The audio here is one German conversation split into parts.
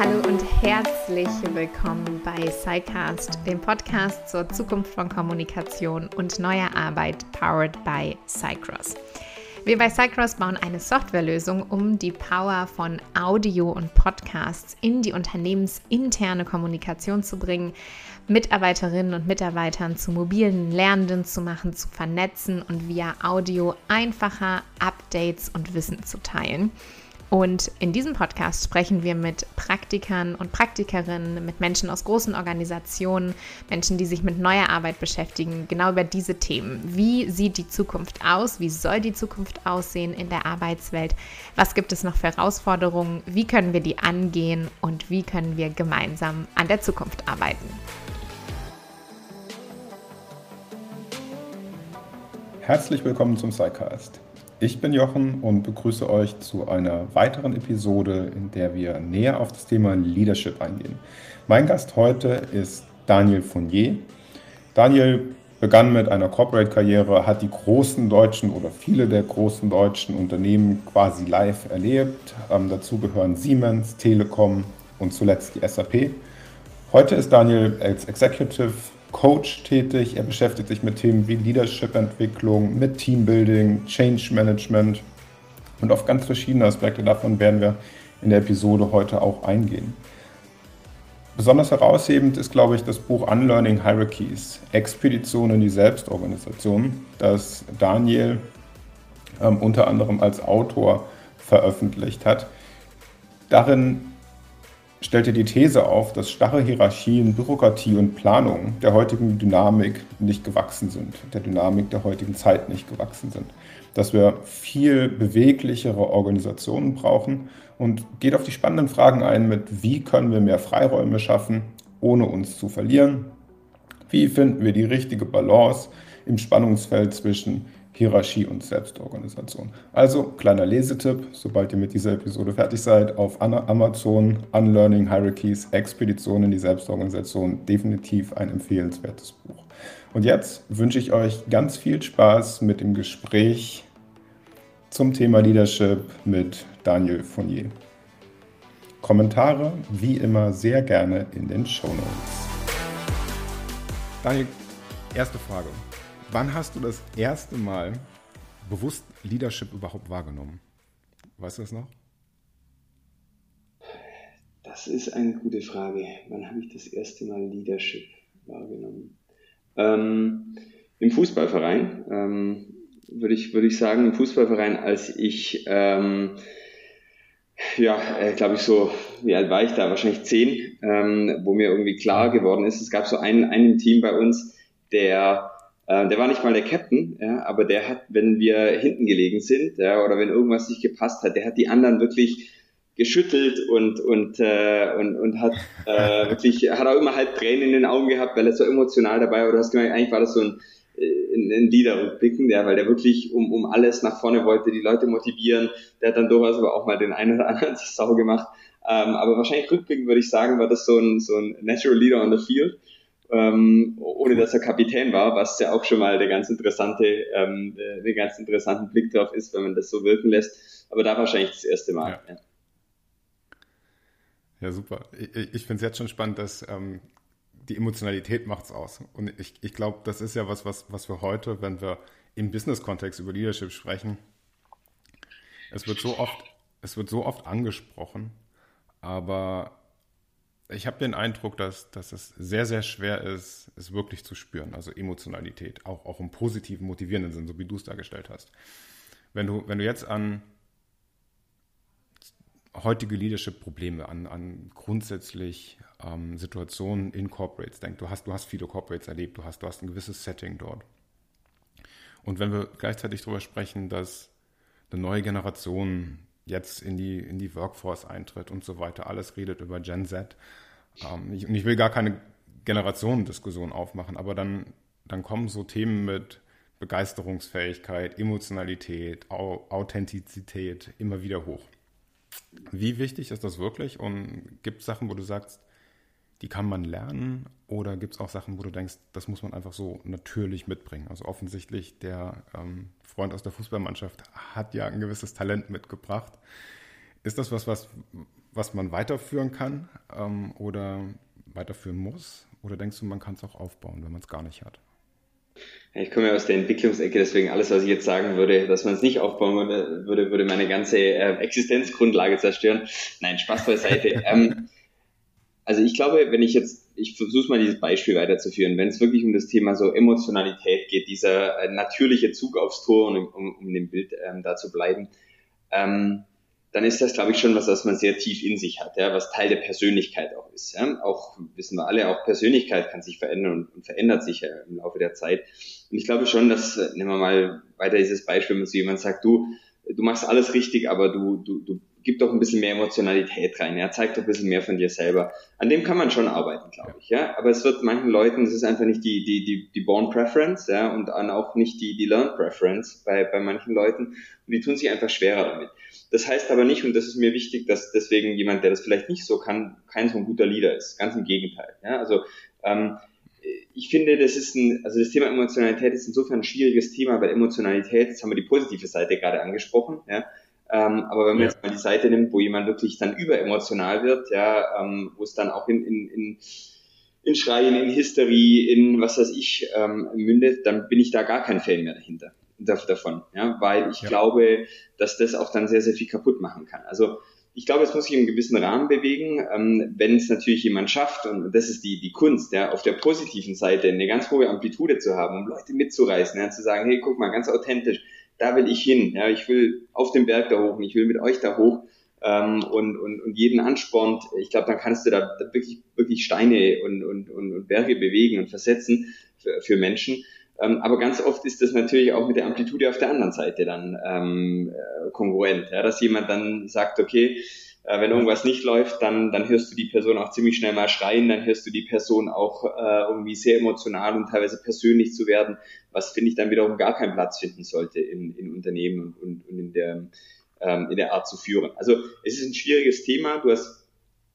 Hallo und herzlich willkommen bei SciCast, dem Podcast zur Zukunft von Kommunikation und neuer Arbeit, powered by Cycross. Wir bei Cycross bauen eine Softwarelösung, um die Power von Audio und Podcasts in die unternehmensinterne Kommunikation zu bringen, Mitarbeiterinnen und Mitarbeitern zu mobilen Lernenden zu machen, zu vernetzen und via Audio einfacher Updates und Wissen zu teilen. Und in diesem Podcast sprechen wir mit Praktikern und Praktikerinnen, mit Menschen aus großen Organisationen, Menschen, die sich mit neuer Arbeit beschäftigen, genau über diese Themen. Wie sieht die Zukunft aus? Wie soll die Zukunft aussehen in der Arbeitswelt? Was gibt es noch für Herausforderungen? Wie können wir die angehen? Und wie können wir gemeinsam an der Zukunft arbeiten? Herzlich willkommen zum SciCast. Ich bin Jochen und begrüße euch zu einer weiteren Episode, in der wir näher auf das Thema Leadership eingehen. Mein Gast heute ist Daniel Fournier. Daniel begann mit einer Corporate-Karriere, hat die großen deutschen oder viele der großen deutschen Unternehmen quasi live erlebt. Ähm, dazu gehören Siemens, Telekom und zuletzt die SAP. Heute ist Daniel als Executive Coach tätig. Er beschäftigt sich mit Themen wie Leadership-Entwicklung, mit Teambuilding, Change Management und auf ganz verschiedene Aspekte davon werden wir in der Episode heute auch eingehen. Besonders heraushebend ist, glaube ich, das Buch Unlearning Hierarchies, Expedition in die Selbstorganisation, das Daniel ähm, unter anderem als Autor veröffentlicht hat. Darin stellt er die These auf, dass starre Hierarchien, Bürokratie und Planung der heutigen Dynamik nicht gewachsen sind, der Dynamik der heutigen Zeit nicht gewachsen sind. Dass wir viel beweglichere Organisationen brauchen und geht auf die spannenden Fragen ein mit, wie können wir mehr Freiräume schaffen, ohne uns zu verlieren? Wie finden wir die richtige Balance im Spannungsfeld zwischen Hierarchie und Selbstorganisation. Also kleiner Lesetipp, sobald ihr mit dieser Episode fertig seid, auf Amazon Unlearning Hierarchies, Expedition in die Selbstorganisation, definitiv ein empfehlenswertes Buch. Und jetzt wünsche ich euch ganz viel Spaß mit dem Gespräch zum Thema Leadership mit Daniel Fournier. Kommentare wie immer sehr gerne in den Show Notes. Daniel, erste Frage. Wann hast du das erste Mal bewusst Leadership überhaupt wahrgenommen? Weißt du das noch? Das ist eine gute Frage. Wann habe ich das erste Mal Leadership wahrgenommen? Ähm, Im Fußballverein ähm, würde ich, würde ich sagen, im Fußballverein, als ich, ähm, ja, äh, glaube ich so, wie alt war ich da? Wahrscheinlich zehn, ähm, wo mir irgendwie klar geworden ist, es gab so einen, einen Team bei uns, der äh, der war nicht mal der Captain, ja, aber der hat, wenn wir hinten gelegen sind, ja, oder wenn irgendwas nicht gepasst hat, der hat die anderen wirklich geschüttelt und und äh, und, und hat äh, wirklich hat auch immer halt Tränen in den Augen gehabt, weil er so emotional dabei war. Du hast gemerkt, eigentlich war das so ein ein, ein Liederrückblicken, ja, weil der wirklich um, um alles nach vorne wollte, die Leute motivieren. Der hat dann durchaus aber auch mal den einen oder anderen Sau gemacht. Ähm, aber wahrscheinlich rückblickend würde ich sagen, war das so ein, so ein Natural Leader on the Field ähm, ohne dass er Kapitän war, was ja auch schon mal der ganz interessante, ähm, der ganz interessanten Blick drauf ist, wenn man das so wirken lässt. Aber da wahrscheinlich das erste Mal. Ja, ja. ja super. Ich, ich finde es jetzt schon spannend, dass ähm, die Emotionalität macht es aus. Und ich, ich glaube, das ist ja was, was, was wir heute, wenn wir im Business-Kontext über Leadership sprechen, es wird so oft, es wird so oft angesprochen, aber ich habe den Eindruck, dass, dass es sehr, sehr schwer ist, es wirklich zu spüren. Also Emotionalität, auch, auch im positiven, motivierenden Sinn, so wie du es dargestellt hast. Wenn du, wenn du jetzt an heutige Leadership-Probleme, an, an grundsätzlich ähm, Situationen in Corporates denkst, du hast, du hast viele Corporates erlebt, du hast, du hast ein gewisses Setting dort. Und wenn wir gleichzeitig darüber sprechen, dass eine neue Generation jetzt in die, in die Workforce eintritt und so weiter. Alles redet über Gen Z. Ähm, ich, und ich will gar keine Generationendiskussion aufmachen, aber dann, dann kommen so Themen mit Begeisterungsfähigkeit, Emotionalität, Authentizität immer wieder hoch. Wie wichtig ist das wirklich? Und gibt es Sachen, wo du sagst, die kann man lernen? Oder gibt es auch Sachen, wo du denkst, das muss man einfach so natürlich mitbringen? Also offensichtlich, der ähm, Freund aus der Fußballmannschaft hat ja ein gewisses Talent mitgebracht. Ist das was, was, was man weiterführen kann ähm, oder weiterführen muss? Oder denkst du, man kann es auch aufbauen, wenn man es gar nicht hat? Ich komme ja aus der Entwicklungsecke, deswegen alles, was ich jetzt sagen würde, dass man es nicht aufbauen würde, würde, würde meine ganze äh, Existenzgrundlage zerstören. Nein, Spaß beiseite. ähm, also ich glaube, wenn ich jetzt, ich versuche mal dieses Beispiel weiterzuführen, wenn es wirklich um das Thema so Emotionalität geht, dieser äh, natürliche Zug aufs Tor, um, um, um dem Bild ähm, da zu bleiben, ähm, dann ist das, glaube ich, schon was, was man sehr tief in sich hat, ja, was Teil der Persönlichkeit auch ist. Ja. Auch wissen wir alle, auch Persönlichkeit kann sich verändern und, und verändert sich ja im Laufe der Zeit. Und ich glaube schon, dass, äh, nehmen wir mal weiter dieses Beispiel, wenn so jemand sagt, du, du machst alles richtig, aber du, du, du gib doch ein bisschen mehr Emotionalität rein, ja, zeig doch ein bisschen mehr von dir selber. An dem kann man schon arbeiten, glaube ich, ja. Aber es wird manchen Leuten, es ist einfach nicht die, die, die, die Born Preference, ja, und auch nicht die, die Learn Preference bei, bei manchen Leuten. Und die tun sich einfach schwerer damit. Das heißt aber nicht, und das ist mir wichtig, dass deswegen jemand, der das vielleicht nicht so kann, kein so ein guter Leader ist. Ganz im Gegenteil. Ja? Also ähm, ich finde, das ist ein, also das Thema Emotionalität ist insofern ein schwieriges Thema, weil Emotionalität, jetzt haben wir die positive Seite gerade angesprochen, ja. Ähm, aber wenn man ja. jetzt mal die Seite nimmt, wo jemand wirklich dann überemotional wird, ja, ähm, wo es dann auch in, in, in, in Schreien, in Hysterie, in was weiß ich ähm, mündet, dann bin ich da gar kein Fan mehr dahinter davon, ja, weil ich ja. glaube, dass das auch dann sehr, sehr viel kaputt machen kann. Also ich glaube, es muss sich im gewissen Rahmen bewegen, ähm, wenn es natürlich jemand schafft, und das ist die, die Kunst, ja, auf der positiven Seite eine ganz hohe Amplitude zu haben, um Leute mitzureißen, ja, zu sagen, hey, guck mal, ganz authentisch, da will ich hin, ja, ich will auf den Berg da hoch ich will mit euch da hoch ähm, und, und, und jeden anspornt, ich glaube, dann kannst du da wirklich, wirklich Steine und, und, und, und Berge bewegen und versetzen für, für Menschen. Ähm, aber ganz oft ist das natürlich auch mit der Amplitude auf der anderen Seite dann ähm, äh, kongruent, ja, dass jemand dann sagt, okay, äh, wenn irgendwas nicht läuft, dann, dann hörst du die Person auch ziemlich schnell mal schreien, dann hörst du die Person auch äh, irgendwie sehr emotional und teilweise persönlich zu werden, was finde ich dann wiederum gar keinen Platz finden sollte in, in Unternehmen und, und, und in, der, ähm, in der Art zu führen. Also es ist ein schwieriges Thema. Du hast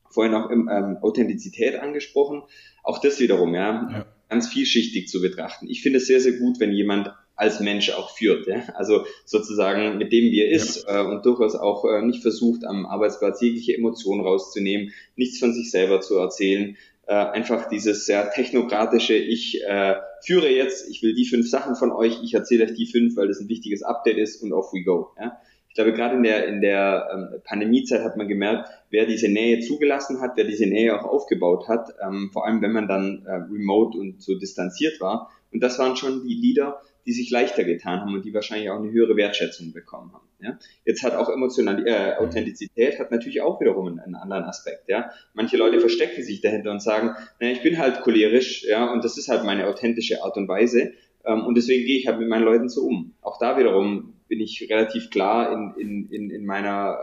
vorhin auch ähm, Authentizität angesprochen. Auch das wiederum, ja. ja ganz vielschichtig zu betrachten. Ich finde es sehr, sehr gut, wenn jemand als Mensch auch führt. Ja? Also sozusagen mit dem, wie er ist ja. äh, und durchaus auch äh, nicht versucht, am Arbeitsplatz jegliche Emotionen rauszunehmen, nichts von sich selber zu erzählen. Äh, einfach dieses sehr technokratische, ich äh, führe jetzt, ich will die fünf Sachen von euch, ich erzähle euch die fünf, weil das ein wichtiges Update ist und off we go. Ja? Ich glaube, gerade in der, in der ähm, Pandemiezeit hat man gemerkt, wer diese Nähe zugelassen hat, wer diese Nähe auch aufgebaut hat, ähm, vor allem wenn man dann äh, remote und so distanziert war. Und das waren schon die Leader, die sich leichter getan haben und die wahrscheinlich auch eine höhere Wertschätzung bekommen haben. Ja? Jetzt hat auch emotional äh, Authentizität hat natürlich auch wiederum einen, einen, anderen Aspekt. Ja? Manche Leute verstecken sich dahinter und sagen, naja, ich bin halt cholerisch, ja, und das ist halt meine authentische Art und Weise. Ähm, und deswegen gehe ich halt mit meinen Leuten so um. Auch da wiederum bin ich relativ klar in, in, in, in, meiner,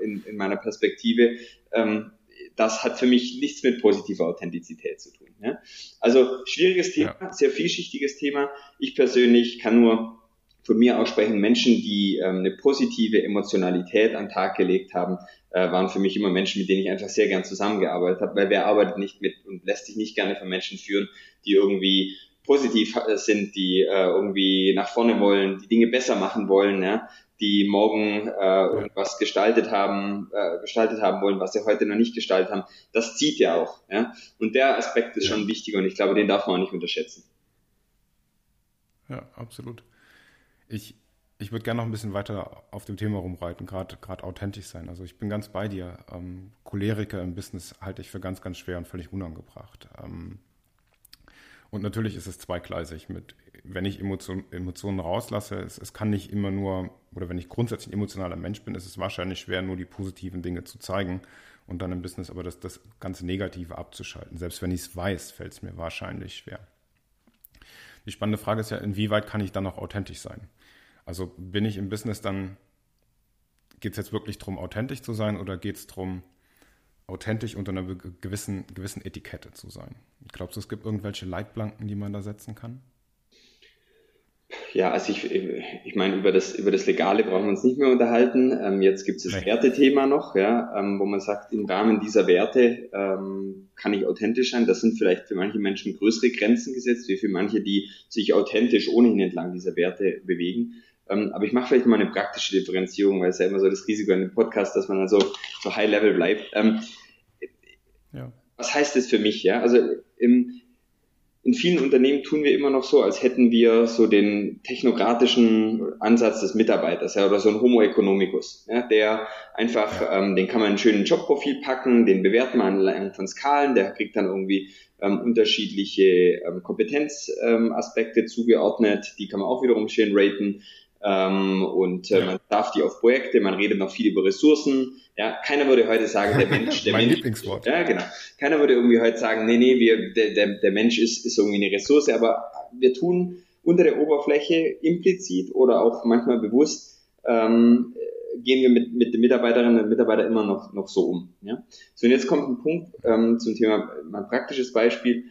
äh, in, in meiner Perspektive. Ähm, das hat für mich nichts mit positiver Authentizität zu tun. Ja? Also schwieriges Thema, ja. sehr vielschichtiges Thema. Ich persönlich kann nur von mir aussprechen, Menschen, die ähm, eine positive Emotionalität an den Tag gelegt haben, äh, waren für mich immer Menschen, mit denen ich einfach sehr gern zusammengearbeitet habe, weil wer arbeitet nicht mit und lässt sich nicht gerne von Menschen führen, die irgendwie positiv sind, die äh, irgendwie nach vorne wollen, die Dinge besser machen wollen, ja, die morgen äh, irgendwas gestaltet haben, äh, gestaltet haben wollen, was sie heute noch nicht gestaltet haben, das zieht ja auch. Ja? Und der Aspekt ist ja. schon wichtig und ich glaube, den darf man auch nicht unterschätzen. Ja, absolut. Ich, ich würde gerne noch ein bisschen weiter auf dem Thema rumreiten, gerade authentisch sein. Also ich bin ganz bei dir. Ähm, Choleriker im Business halte ich für ganz, ganz schwer und völlig unangebracht. Ähm, und natürlich ist es zweigleisig mit, wenn ich Emotion, Emotionen rauslasse, es, es kann nicht immer nur, oder wenn ich grundsätzlich ein emotionaler Mensch bin, ist es wahrscheinlich schwer, nur die positiven Dinge zu zeigen und dann im Business aber das, das ganze Negative abzuschalten. Selbst wenn ich es weiß, fällt es mir wahrscheinlich schwer. Die spannende Frage ist ja, inwieweit kann ich dann noch authentisch sein? Also bin ich im Business dann, geht es jetzt wirklich darum, authentisch zu sein oder geht es darum, authentisch unter einer gewissen, gewissen Etikette zu sein. Glaubst du, es gibt irgendwelche Leitplanken, die man da setzen kann? Ja, also ich, ich meine, über das, über das Legale brauchen wir uns nicht mehr unterhalten. Ähm, jetzt gibt es das. Wertethema noch, ja, ähm, wo man sagt, im Rahmen dieser Werte ähm, kann ich authentisch sein. Das sind vielleicht für manche Menschen größere Grenzen gesetzt, wie für manche, die sich authentisch ohnehin entlang dieser Werte bewegen. Ähm, aber ich mache vielleicht mal eine praktische Differenzierung, weil es ja immer so das Risiko in dem Podcast, dass man dann so, so high level bleibt. Ja. Was heißt das für mich? Ja, also im, in vielen Unternehmen tun wir immer noch so, als hätten wir so den technokratischen Ansatz des Mitarbeiters ja, oder so ein Homo economicus, ja, der einfach, ähm, den kann man einen schönen Jobprofil packen, den bewerten man anhand von Skalen, der kriegt dann irgendwie ähm, unterschiedliche ähm, Kompetenzaspekte ähm, zugeordnet, die kann man auch wiederum schön raten. Ähm, und äh, ja. man darf die auf Projekte, man redet noch viel über Ressourcen. Ja, keiner würde heute sagen, der Mensch, der mein Mensch, Lieblingswort. Ja, genau. Keiner würde irgendwie heute sagen, nee, nee, wir, der, der, der Mensch ist, ist irgendwie eine Ressource, aber wir tun unter der Oberfläche implizit oder auch manchmal bewusst ähm, gehen wir mit, mit den Mitarbeiterinnen und Mitarbeitern immer noch, noch so um. Ja? So, und jetzt kommt ein Punkt ähm, zum Thema, mein praktisches Beispiel.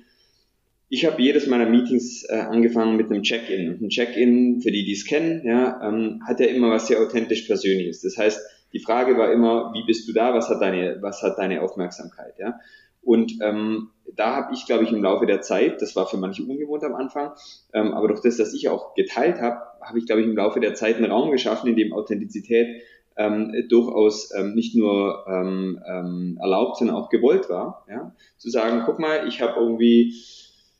Ich habe jedes meiner Meetings äh, angefangen mit einem Check-in. Ein Check-in, für die, die es kennen, ja, ähm, hat ja immer was sehr authentisch Persönliches. Das heißt, die Frage war immer, wie bist du da? Was hat deine, was hat deine Aufmerksamkeit? Ja? Und ähm, da habe ich, glaube ich, im Laufe der Zeit, das war für manche ungewohnt am Anfang, ähm, aber durch das, dass ich auch geteilt habe, habe ich, glaube ich, im Laufe der Zeit einen Raum geschaffen, in dem Authentizität ähm, durchaus ähm, nicht nur ähm, ähm, erlaubt, sondern auch gewollt war. Ja? Zu sagen, guck mal, ich habe irgendwie,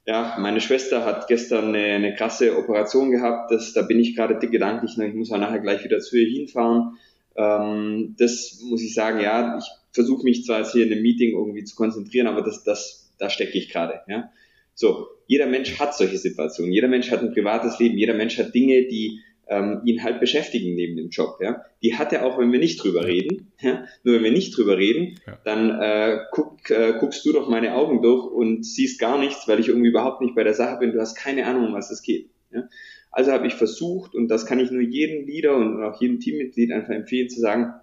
ja, meine Schwester hat gestern eine, eine krasse Operation gehabt, das, da bin ich gerade gedanklich, ich muss auch nachher gleich wieder zu ihr hinfahren. Ähm, das muss ich sagen, ja, ich versuche mich zwar jetzt hier in einem Meeting irgendwie zu konzentrieren, aber das, das, da stecke ich gerade. Ja? So, jeder Mensch hat solche Situationen, jeder Mensch hat ein privates Leben, jeder Mensch hat Dinge, die ähm, ihn halt beschäftigen neben dem Job. Ja? Die hat er auch, wenn wir nicht drüber reden. Ja? Nur wenn wir nicht drüber reden, ja. dann äh, guck, äh, guckst du doch meine Augen durch und siehst gar nichts, weil ich irgendwie überhaupt nicht bei der Sache bin. Du hast keine Ahnung, um was es geht. Ja? Also habe ich versucht, und das kann ich nur jedem Leader und auch jedem Teammitglied einfach empfehlen, zu sagen,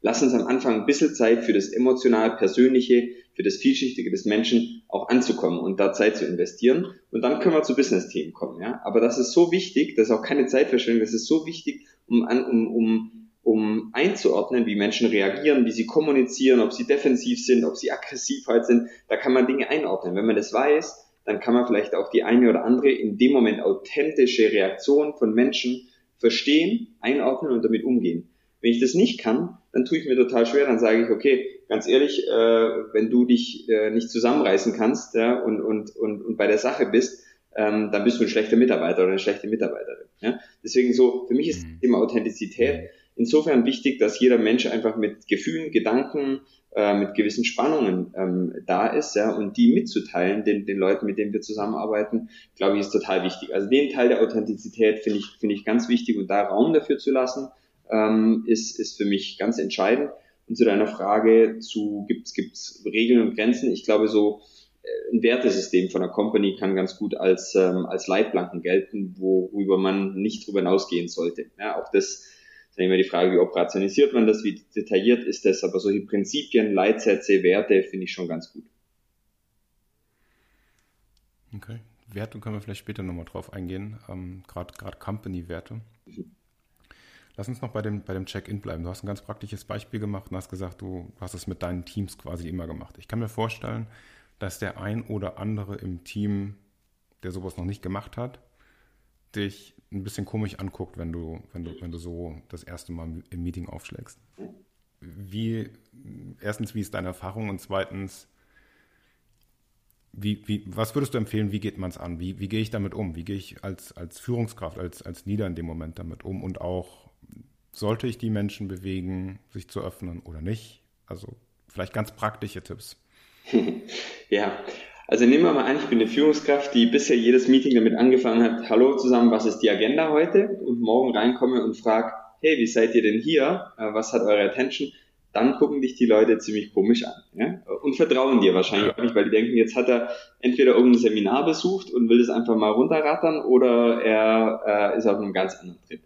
lass uns am Anfang ein bisschen Zeit für das emotional Persönliche, für das Vielschichtige des Menschen auch anzukommen und da Zeit zu investieren. Und dann können wir zu Business-Themen kommen. Ja? Aber das ist so wichtig, das ist auch keine Zeitverschwendung, das ist so wichtig, um, um, um, um einzuordnen, wie Menschen reagieren, wie sie kommunizieren, ob sie defensiv sind, ob sie aggressiv halt sind. Da kann man Dinge einordnen. Wenn man das weiß, dann kann man vielleicht auch die eine oder andere in dem Moment authentische Reaktion von Menschen verstehen, einordnen und damit umgehen. Wenn ich das nicht kann, dann tue ich mir total schwer, dann sage ich, okay, ganz ehrlich, äh, wenn du dich äh, nicht zusammenreißen kannst ja, und, und, und, und bei der Sache bist, ähm, dann bist du ein schlechter Mitarbeiter oder eine schlechte Mitarbeiterin. Ja? Deswegen so, für mich ist das mhm. Thema Authentizität insofern wichtig, dass jeder Mensch einfach mit Gefühlen, Gedanken, äh, mit gewissen Spannungen ähm, da ist, ja, und die mitzuteilen, den, den Leuten, mit denen wir zusammenarbeiten, glaube ich, ist total wichtig. Also den Teil der Authentizität finde ich, finde ich ganz wichtig und da Raum dafür zu lassen, ähm, ist, ist für mich ganz entscheidend. Und zu deiner Frage zu, gibt's gibt's Regeln und Grenzen? Ich glaube, so äh, ein Wertesystem von einer Company kann ganz gut als, ähm, als Leitplanken gelten, worüber man nicht drüber hinausgehen sollte. Ja, auch das ist immer die Frage, wie operationalisiert man das, wie detailliert ist das, aber solche Prinzipien, Leitsätze, Werte finde ich schon ganz gut. Okay. Werte können wir vielleicht später nochmal drauf eingehen, ähm, gerade Company-Werte. Mhm. Lass uns noch bei dem, bei dem Check-in bleiben. Du hast ein ganz praktisches Beispiel gemacht und hast gesagt, du hast es mit deinen Teams quasi immer gemacht. Ich kann mir vorstellen, dass der ein oder andere im Team, der sowas noch nicht gemacht hat, dich ein bisschen komisch anguckt, wenn du, wenn du, wenn du so das erste Mal im Meeting aufschlägst. Wie, erstens, wie ist deine Erfahrung und zweitens, wie, wie, was würdest du empfehlen, wie geht man es an? Wie, wie gehe ich damit um? Wie gehe ich als, als Führungskraft, als, als Leader in dem Moment damit um und auch sollte ich die Menschen bewegen, sich zu öffnen oder nicht? Also vielleicht ganz praktische Tipps. ja, also nehmen wir mal an, ich bin eine Führungskraft, die bisher jedes Meeting damit angefangen hat, hallo zusammen, was ist die Agenda heute? Und morgen reinkomme und frage, hey, wie seid ihr denn hier? Äh, was hat eure Attention? Dann gucken dich die Leute ziemlich komisch an. Ja? Und vertrauen dir wahrscheinlich auch nicht, weil die denken, jetzt hat er entweder irgendein Seminar besucht und will das einfach mal runterrattern oder er äh, ist auf einem ganz anderen Trip.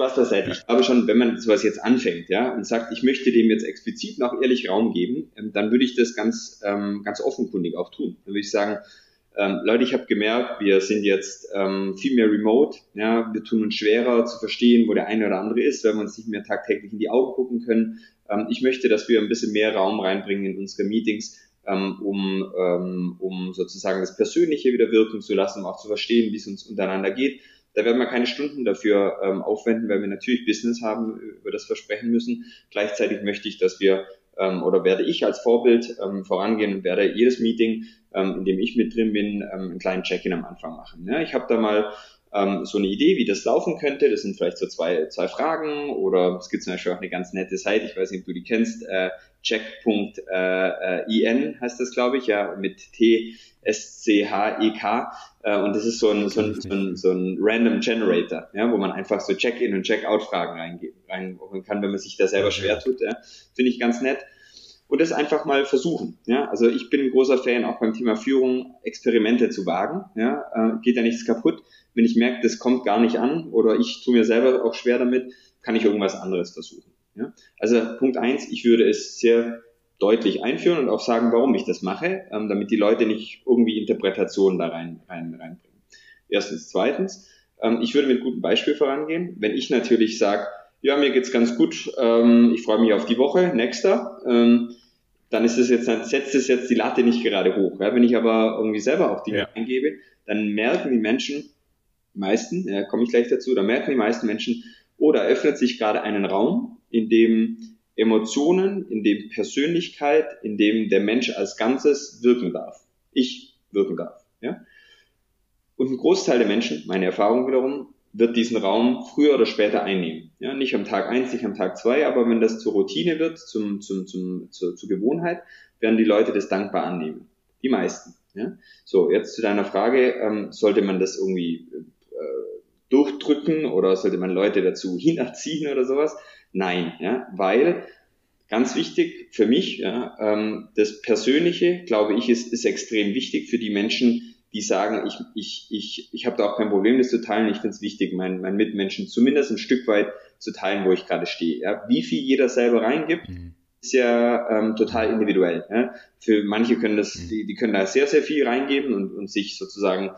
Spaß beiseite. Ich glaube schon, wenn man sowas jetzt anfängt, ja, und sagt, ich möchte dem jetzt explizit noch ehrlich Raum geben, ähm, dann würde ich das ganz, ähm, ganz offenkundig auch tun. Dann würde ich sagen, ähm, Leute, ich habe gemerkt, wir sind jetzt ähm, viel mehr remote, ja, wir tun uns schwerer zu verstehen, wo der eine oder andere ist, wenn wir uns nicht mehr tagtäglich in die Augen gucken können. Ähm, ich möchte, dass wir ein bisschen mehr Raum reinbringen in unsere Meetings, ähm, um, ähm, um sozusagen das Persönliche wieder wirken zu lassen, um auch zu verstehen, wie es uns untereinander geht Da werden wir keine Stunden dafür ähm, aufwenden, weil wir natürlich Business haben, über das wir sprechen müssen. Gleichzeitig möchte ich, dass wir ähm, oder werde ich als Vorbild ähm, vorangehen und werde jedes Meeting, ähm, in dem ich mit drin bin, ähm, einen kleinen Check-in am Anfang machen. Ja, ich habe da mal ähm, so eine Idee, wie das laufen könnte. Das sind vielleicht so zwei, zwei Fragen oder es gibt zum Beispiel auch eine ganz nette Seite, ich weiß nicht, ob du die kennst, äh, check.in äh, äh, heißt das, glaube ich, ja, mit T S C H E K äh, und das ist so ein, so ein, so ein, so ein Random Generator, ja, wo man einfach so Check-in und Check-out-Fragen reingeben rein kann, wenn man sich da selber schwer tut. Ja. Finde ich ganz nett und das einfach mal versuchen. Ja? Also ich bin ein großer Fan, auch beim Thema Führung Experimente zu wagen. Ja? Äh, geht ja nichts kaputt. Wenn ich merke, das kommt gar nicht an oder ich tue mir selber auch schwer damit, kann ich irgendwas anderes versuchen. Ja? Also Punkt eins, ich würde es sehr deutlich einführen und auch sagen, warum ich das mache, ähm, damit die Leute nicht irgendwie Interpretationen da rein, rein, reinbringen. Erstens. Zweitens, ähm, ich würde mit gutem Beispiel vorangehen. Wenn ich natürlich sage, ja, mir geht's ganz gut, ähm, ich freue mich auf die Woche, nächster, ähm, dann ist es jetzt, dann setzt es jetzt die Latte nicht gerade hoch. Ja? Wenn ich aber irgendwie selber auch Dinge ja. eingebe, dann merken die Menschen, die meisten, ja, komme ich gleich dazu, da merken die meisten Menschen, oh, da öffnet sich gerade einen Raum, in dem Emotionen, in dem Persönlichkeit, in dem der Mensch als Ganzes wirken darf. Ich wirken darf. Ja? Und ein Großteil der Menschen, meine Erfahrung wiederum, wird diesen Raum früher oder später einnehmen. Ja, nicht am Tag eins, nicht am Tag zwei, aber wenn das zur Routine wird, zum, zum, zum, zur, zur Gewohnheit, werden die Leute das dankbar annehmen. Die meisten. Ja? So, jetzt zu deiner Frage, ähm, sollte man das irgendwie äh, durchdrücken oder sollte man Leute dazu hinerziehen oder sowas? Nein, ja, weil ganz wichtig für mich, ja, ähm, das Persönliche, glaube ich, ist, ist extrem wichtig für die Menschen, die sagen, ich, ich, ich, ich habe da auch kein Problem, das zu teilen. Ich finde es wichtig, meinen, meinen Mitmenschen zumindest ein Stück weit zu teilen, wo ich gerade stehe. Ja? Wie viel jeder selber reingibt, mhm. ist ja ähm, total individuell. Ja? Für manche können das, mhm. die, die können da sehr, sehr viel reingeben und, und sich sozusagen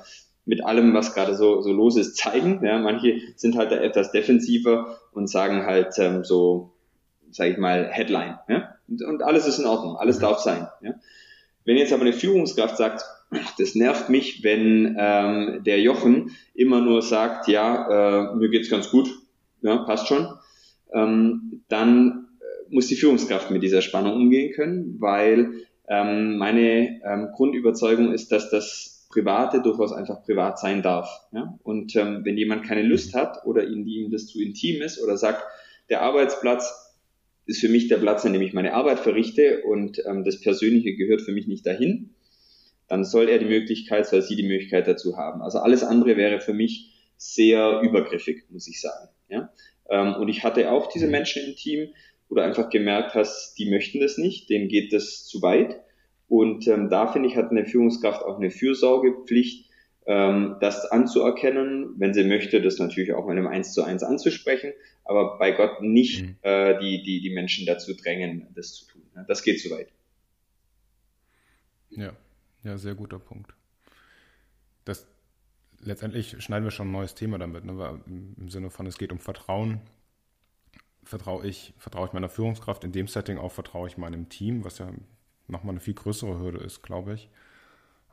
mit allem, was gerade so, so los ist, zeigen. Ja? Manche sind halt da etwas defensiver und sagen halt ähm, so, sage ich mal, Headline. Ja? Und, und alles ist in Ordnung, alles mhm. darf sein. Ja? Wenn jetzt aber eine Führungskraft sagt, das nervt mich, wenn ähm, der Jochen immer nur sagt, ja, äh, mir geht's ganz gut, ja, passt schon, ähm, dann äh, muss die Führungskraft mit dieser Spannung umgehen können, weil ähm, meine ähm, Grundüberzeugung ist, dass das Private durchaus einfach privat sein darf. Ja? Und ähm, wenn jemand keine Lust hat oder ihm, ihm das zu intim ist oder sagt, der Arbeitsplatz ist für mich der Platz, an dem ich meine Arbeit verrichte und ähm, das Persönliche gehört für mich nicht dahin, dann soll er die Möglichkeit, soll sie die Möglichkeit dazu haben. Also alles andere wäre für mich sehr übergriffig, muss ich sagen. Ja? Ähm, und ich hatte auch diese Menschen im Team, wo du einfach gemerkt hast, die möchten das nicht, denen geht das zu weit. Und ähm, da finde ich, hat eine Führungskraft auch eine Fürsorgepflicht, ähm, das anzuerkennen, wenn sie möchte, das natürlich auch in einem Eins zu eins anzusprechen, aber bei Gott nicht mhm. äh, die, die, die Menschen dazu drängen, das zu tun. Das geht zu weit. Ja. Ja, sehr guter Punkt. Das letztendlich schneiden wir schon ein neues Thema damit, ne? im Sinne von, es geht um Vertrauen. Vertraue ich, vertraue ich meiner Führungskraft in dem Setting auch, vertraue ich meinem Team, was ja nochmal eine viel größere Hürde ist, glaube ich.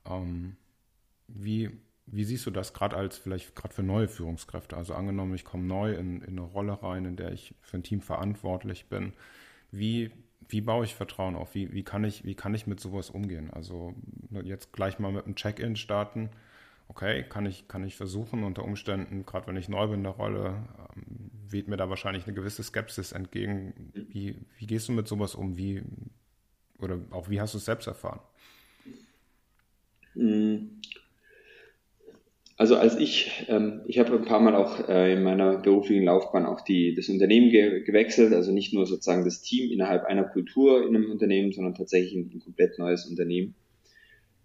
Ähm, wie, wie siehst du das gerade als vielleicht gerade für neue Führungskräfte? Also angenommen, ich komme neu in, in eine Rolle rein, in der ich für ein Team verantwortlich bin. Wie wie baue ich Vertrauen auf? Wie, wie, kann ich, wie kann ich mit sowas umgehen? Also jetzt gleich mal mit einem Check-in starten. Okay, kann ich, kann ich versuchen unter Umständen, gerade wenn ich neu bin in der Rolle, ähm, weht mir da wahrscheinlich eine gewisse Skepsis entgegen. Wie, wie gehst du mit sowas um? Wie, oder auch wie hast du es selbst erfahren? Mhm. Also als ich, ähm, ich habe ein paar Mal auch äh, in meiner beruflichen Laufbahn auch die, das Unternehmen ge gewechselt, also nicht nur sozusagen das Team innerhalb einer Kultur in einem Unternehmen, sondern tatsächlich ein, ein komplett neues Unternehmen.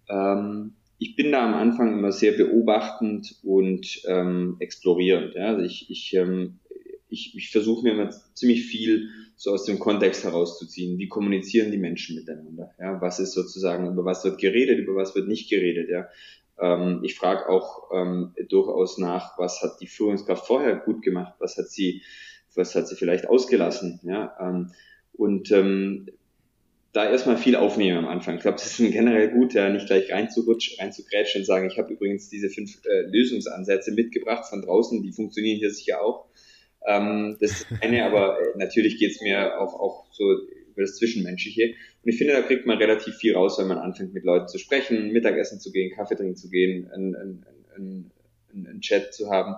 Ähm, ich bin da am Anfang immer sehr beobachtend und ähm, explorierend. Ja? Also ich, ich, ähm, ich, ich versuche mir immer ziemlich viel so aus dem Kontext herauszuziehen. Wie kommunizieren die Menschen miteinander? Ja? Was ist sozusagen, über was wird geredet, über was wird nicht geredet? Ja? Ähm, ich frage auch ähm, durchaus nach, was hat die Führungskraft vorher gut gemacht, was hat sie, was hat sie vielleicht ausgelassen, ja. Ähm, und ähm, da erstmal viel aufnehmen am Anfang. Ich glaube, es ist generell gut, ja, nicht gleich reinzurutschen, reinzugrätschen und sagen, ich habe übrigens diese fünf äh, Lösungsansätze mitgebracht von draußen, die funktionieren hier sicher auch. Ähm, das ist eine, aber äh, natürlich geht es mir auch, auch so über das Zwischenmenschliche. Und ich finde, da kriegt man relativ viel raus, wenn man anfängt, mit Leuten zu sprechen, Mittagessen zu gehen, Kaffee trinken zu gehen, einen, einen, einen, einen Chat zu haben.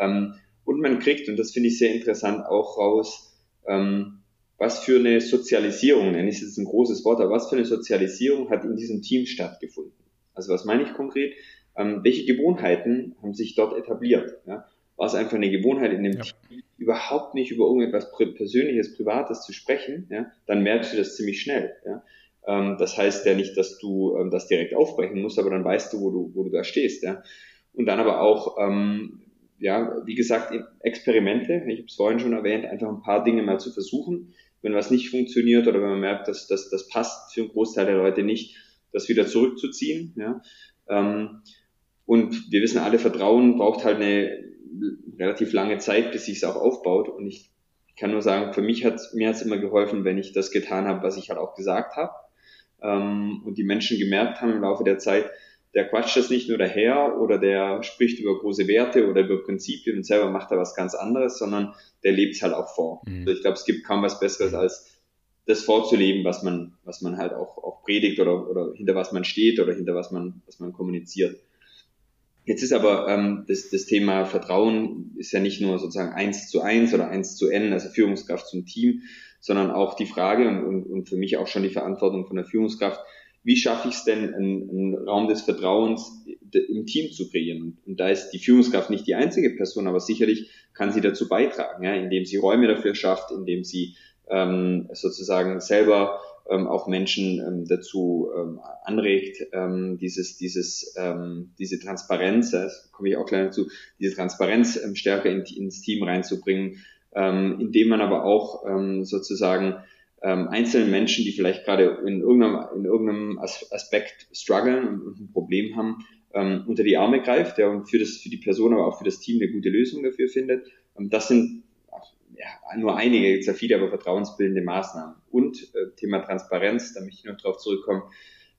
Ähm, und man kriegt, und das finde ich sehr interessant, auch raus, ähm, was für eine Sozialisierung, nenne ich es jetzt ein großes Wort, aber was für eine Sozialisierung hat in diesem Team stattgefunden? Also was meine ich konkret? Ähm, welche Gewohnheiten haben sich dort etabliert? Ja? War es einfach eine Gewohnheit in dem ja. Team, überhaupt nicht über irgendetwas Persönliches, Privates zu sprechen? Ja? Dann merkst du das ziemlich schnell. Ja? Ähm, das heißt ja nicht, dass du ähm, das direkt aufbrechen musst, aber dann weißt du, wo du, wo du da stehst. Ja? Und dann aber auch, ähm, ja, wie gesagt, Experimente, ich habe es vorhin schon erwähnt, einfach ein paar Dinge mal zu versuchen wenn was nicht funktioniert oder wenn man merkt, dass, dass das passt für einen Großteil der Leute nicht, das wieder zurückzuziehen. Ja. Ähm, und wir wissen alle, Vertrauen braucht halt eine relativ lange Zeit, bis sich es auch aufbaut. Und ich kann nur sagen, für mich hat mir hat's immer geholfen, wenn ich das getan habe, was ich halt auch gesagt habe. Ähm, und die Menschen gemerkt haben im Laufe der Zeit, der quatscht das nicht nur daher oder der spricht über große Werte oder über Prinzipien und selber macht da was ganz anderes, sondern der lebt es halt auch vor. Mhm. Also ich glaube, es gibt kaum was Besseres als das vorzuleben, was man, was man halt auch, auch predigt oder, oder hinter was man steht oder hinter was man, was man kommuniziert. Jetzt ist aber ähm, das, das Thema Vertrauen ist ja nicht nur sozusagen eins zu eins oder eins zu n, also Führungskraft zum Team, sondern auch die Frage und, und, und für mich auch schon die Verantwortung von der Führungskraft, wie schaffe ich es denn, einen, einen, Raum des Vertrauens im Team zu kreieren? Und da ist die Führungskraft nicht die einzige Person, aber sicherlich kann sie dazu beitragen, ja, indem sie Räume dafür schafft, indem sie ähm, sozusagen selber ähm, auch Menschen ähm, dazu ähm, anregt, ähm, dieses, dieses, ähm, diese Transparenz, das komme ich auch gleich dazu, diese Transparenz ähm, stärker in, ins Team reinzubringen, ähm, indem man aber auch ähm, sozusagen ähm, einzelnen Menschen, die vielleicht gerade in irgendeinem, in irgendeinem Aspekt strugglen und, und ein Problem haben, ähm, unter die Arme greift ja, und für, das, für die Person, aber auch für das Team eine gute Lösung dafür findet. Ähm, das sind ja, nur einige, jetzt ja viele, aber vertrauensbildende Maßnahmen. Und äh, Thema Transparenz, da möchte ich noch drauf zurückkommen.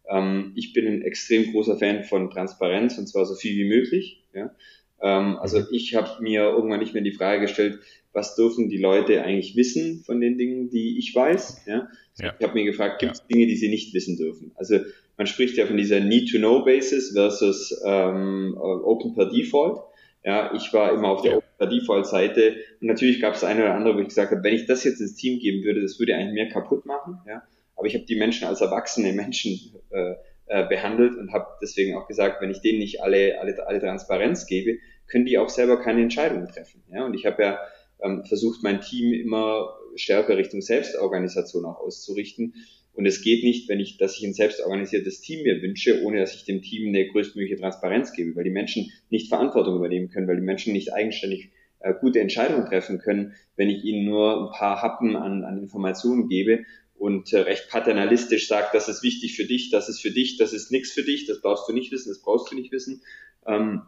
Ähm, ich bin ein extrem großer Fan von Transparenz und zwar so viel wie möglich. Ja. Ähm, also ich habe mir irgendwann nicht mehr die Frage gestellt, was dürfen die Leute eigentlich wissen von den Dingen, die ich weiß. Ja? ja. Ich habe mir gefragt, gibt es ja. Dinge, die sie nicht wissen dürfen? Also man spricht ja von dieser Need-to-Know-Basis versus ähm, Open per Default. Ja, ich war immer auf der ja. Open per Default-Seite und natürlich gab es eine oder andere, wo ich gesagt habe, wenn ich das jetzt ins Team geben würde, das würde eigentlich mehr kaputt machen. Ja? Aber ich habe die Menschen als erwachsene Menschen äh, äh, behandelt und habe deswegen auch gesagt, wenn ich denen nicht alle, alle, alle Transparenz gebe, können die auch selber keine Entscheidungen treffen. Ja? Und ich habe ja ähm, versucht mein Team immer stärker Richtung Selbstorganisation auch auszurichten. Und es geht nicht, wenn ich, dass ich ein selbstorganisiertes Team mir wünsche, ohne dass ich dem Team eine größtmögliche Transparenz gebe, weil die Menschen nicht Verantwortung übernehmen können, weil die Menschen nicht eigenständig äh, gute Entscheidungen treffen können, wenn ich ihnen nur ein paar Happen an, an Informationen gebe und äh, recht paternalistisch sagt, das ist wichtig für dich, das ist für dich, das ist nichts für dich, das brauchst du nicht wissen, das brauchst du nicht wissen. Ähm,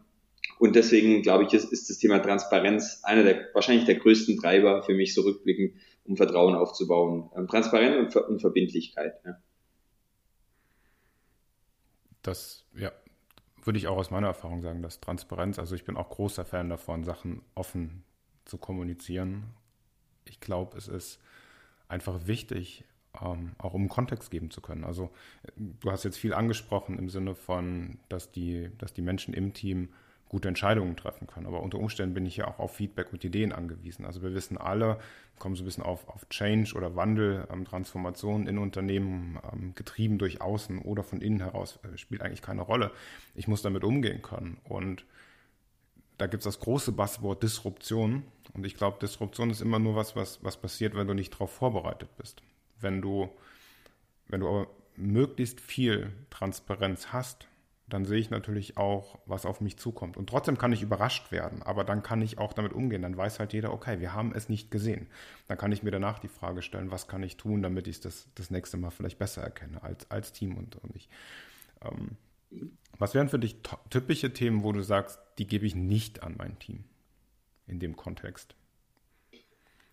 und deswegen glaube ich, ist, ist das Thema Transparenz einer der wahrscheinlich der größten Treiber für mich so rückblickend, um Vertrauen aufzubauen. Ähm, Transparenz und, Ver und Verbindlichkeit. Ja. Das, ja, würde ich auch aus meiner Erfahrung sagen, dass Transparenz, also ich bin auch großer Fan davon, Sachen offen zu kommunizieren. Ich glaube, es ist einfach wichtig, ähm, auch um Kontext geben zu können. Also du hast jetzt viel angesprochen im Sinne von, dass die, dass die Menschen im Team gute Entscheidungen treffen können. Aber unter Umständen bin ich ja auch auf Feedback und Ideen angewiesen. Also wir wissen alle, kommen so ein bisschen auf, auf Change oder Wandel, ähm, Transformation in Unternehmen, ähm, getrieben durch außen oder von innen heraus, äh, spielt eigentlich keine Rolle. Ich muss damit umgehen können. Und da gibt es das große Buzzword Disruption. Und ich glaube, Disruption ist immer nur was, was, was passiert, wenn du nicht darauf vorbereitet bist. Wenn du, wenn du aber möglichst viel Transparenz hast, dann sehe ich natürlich auch, was auf mich zukommt. Und trotzdem kann ich überrascht werden, aber dann kann ich auch damit umgehen. Dann weiß halt jeder, okay, wir haben es nicht gesehen. Dann kann ich mir danach die Frage stellen, was kann ich tun, damit ich es das, das nächste Mal vielleicht besser erkenne als, als Team und, und ich. Ähm, was wären für dich typische Themen, wo du sagst, die gebe ich nicht an mein Team in dem Kontext?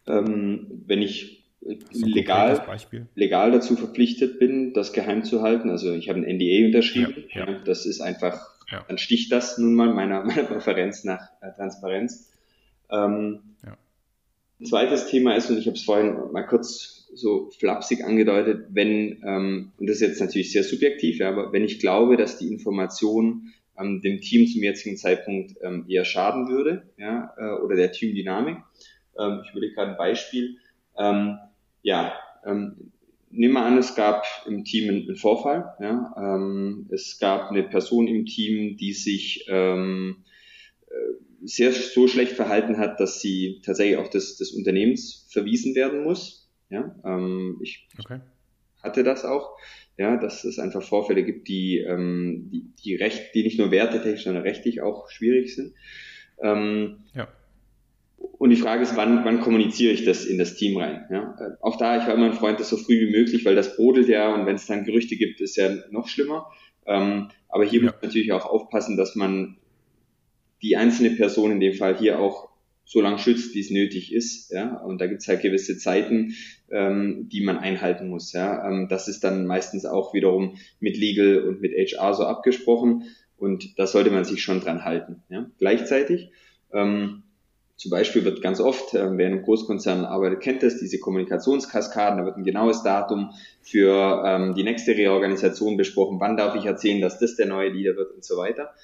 Ähm, wenn ich legal, legal dazu verpflichtet bin, das geheim zu halten. Also ich habe ein NDA unterschrieben. Ja, ja. Das ist einfach, ja. dann sticht das nun mal meiner, meiner Präferenz nach äh, Transparenz. Ähm. Zweites Thema ist, und ich habe es vorhin mal kurz so flapsig angedeutet, wenn, ähm, und das ist jetzt natürlich sehr subjektiv, ja, aber wenn ich glaube, dass die Information ähm, dem Team zum jetzigen Zeitpunkt ähm, eher schaden würde, ja, äh, oder der Teamdynamik. Ähm, ich würde gerade ein Beispiel. Ähm, ja, ähm, nehmen wir an, es gab im Team einen, Vorfall. Ja, ähm, es gab eine Person im Team, die sich ähm, äh, sehr so schlecht verhalten hat, dass sie tatsächlich auch des, des Unternehmens verwiesen werden muss. Ja, ähm, ich okay. hatte das auch ja, dass es einfach Vorfälle gibt, die, ähm, die, die recht, die nicht nur wertetechnisch, sondern rechtlich auch schwierig sind. Ähm, ja. Und die Frage ist, wann, wann kommuniziere ich das in das Team rein? Ja? Äh, auch da, ich war immer ein Freund, das so früh wie möglich, weil das brodelt ja und wenn es dann Gerüchte gibt, ist ja noch schlimmer. Ähm, aber hier ja. muss man natürlich auch aufpassen, dass man die einzelne Person in dem Fall hier auch so lange schützt, wie es nötig ist. Ja? Und da gibt es halt gewisse Zeiten, ähm, die man einhalten muss. Ja? Ähm, das ist dann meistens auch wiederum mit Legal und mit HR so abgesprochen und da sollte man sich schon dran halten. Ja? Gleichzeitig, ähm, zum Beispiel wird ganz oft, äh, wer in einem Großkonzern arbeitet, kennt das, diese Kommunikationskaskaden, da wird ein genaues Datum für ähm, die nächste Reorganisation besprochen, wann darf ich erzählen, dass das der neue Leader wird und so weiter.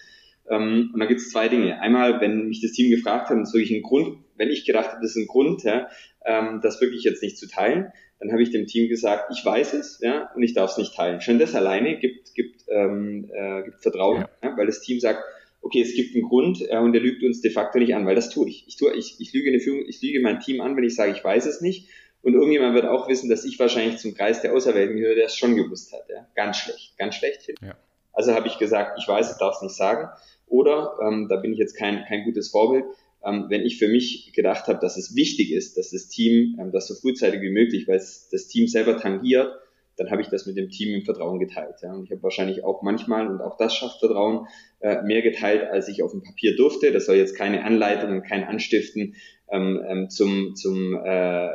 Ähm, und da gibt es zwei Dinge. Einmal, wenn mich das Team gefragt hat, ist wirklich ein Grund, wenn ich gedacht habe, das ist ein Grund, ja, ähm, das wirklich jetzt nicht zu teilen, dann habe ich dem Team gesagt, ich weiß es, ja, und ich darf es nicht teilen. Schon das alleine gibt, gibt, ähm, äh, gibt Vertrauen, ja. Ja, weil das Team sagt, okay, es gibt einen Grund äh, und der lügt uns de facto nicht an, weil das tue ich. Ich, tue, ich, ich lüge eine Führung, ich lüge mein Team an, wenn ich sage, ich weiß es nicht. Und irgendjemand wird auch wissen, dass ich wahrscheinlich zum Kreis der Auserwählten gehöre, der es schon gewusst hat. Ja? Ganz schlecht, ganz schlecht. Ja. Also habe ich gesagt, ich weiß es, darf es nicht sagen. Oder, ähm, da bin ich jetzt kein, kein gutes Vorbild, ähm, wenn ich für mich gedacht habe, dass es wichtig ist, dass das Team ähm, das so frühzeitig wie möglich, weil es das Team selber tangiert, dann habe ich das mit dem Team im Vertrauen geteilt. Ja. Und ich habe wahrscheinlich auch manchmal, und auch das schafft Vertrauen, äh, mehr geteilt, als ich auf dem Papier durfte. Das soll jetzt keine Anleitung und kein Anstiften ähm, ähm, zum, zum, äh,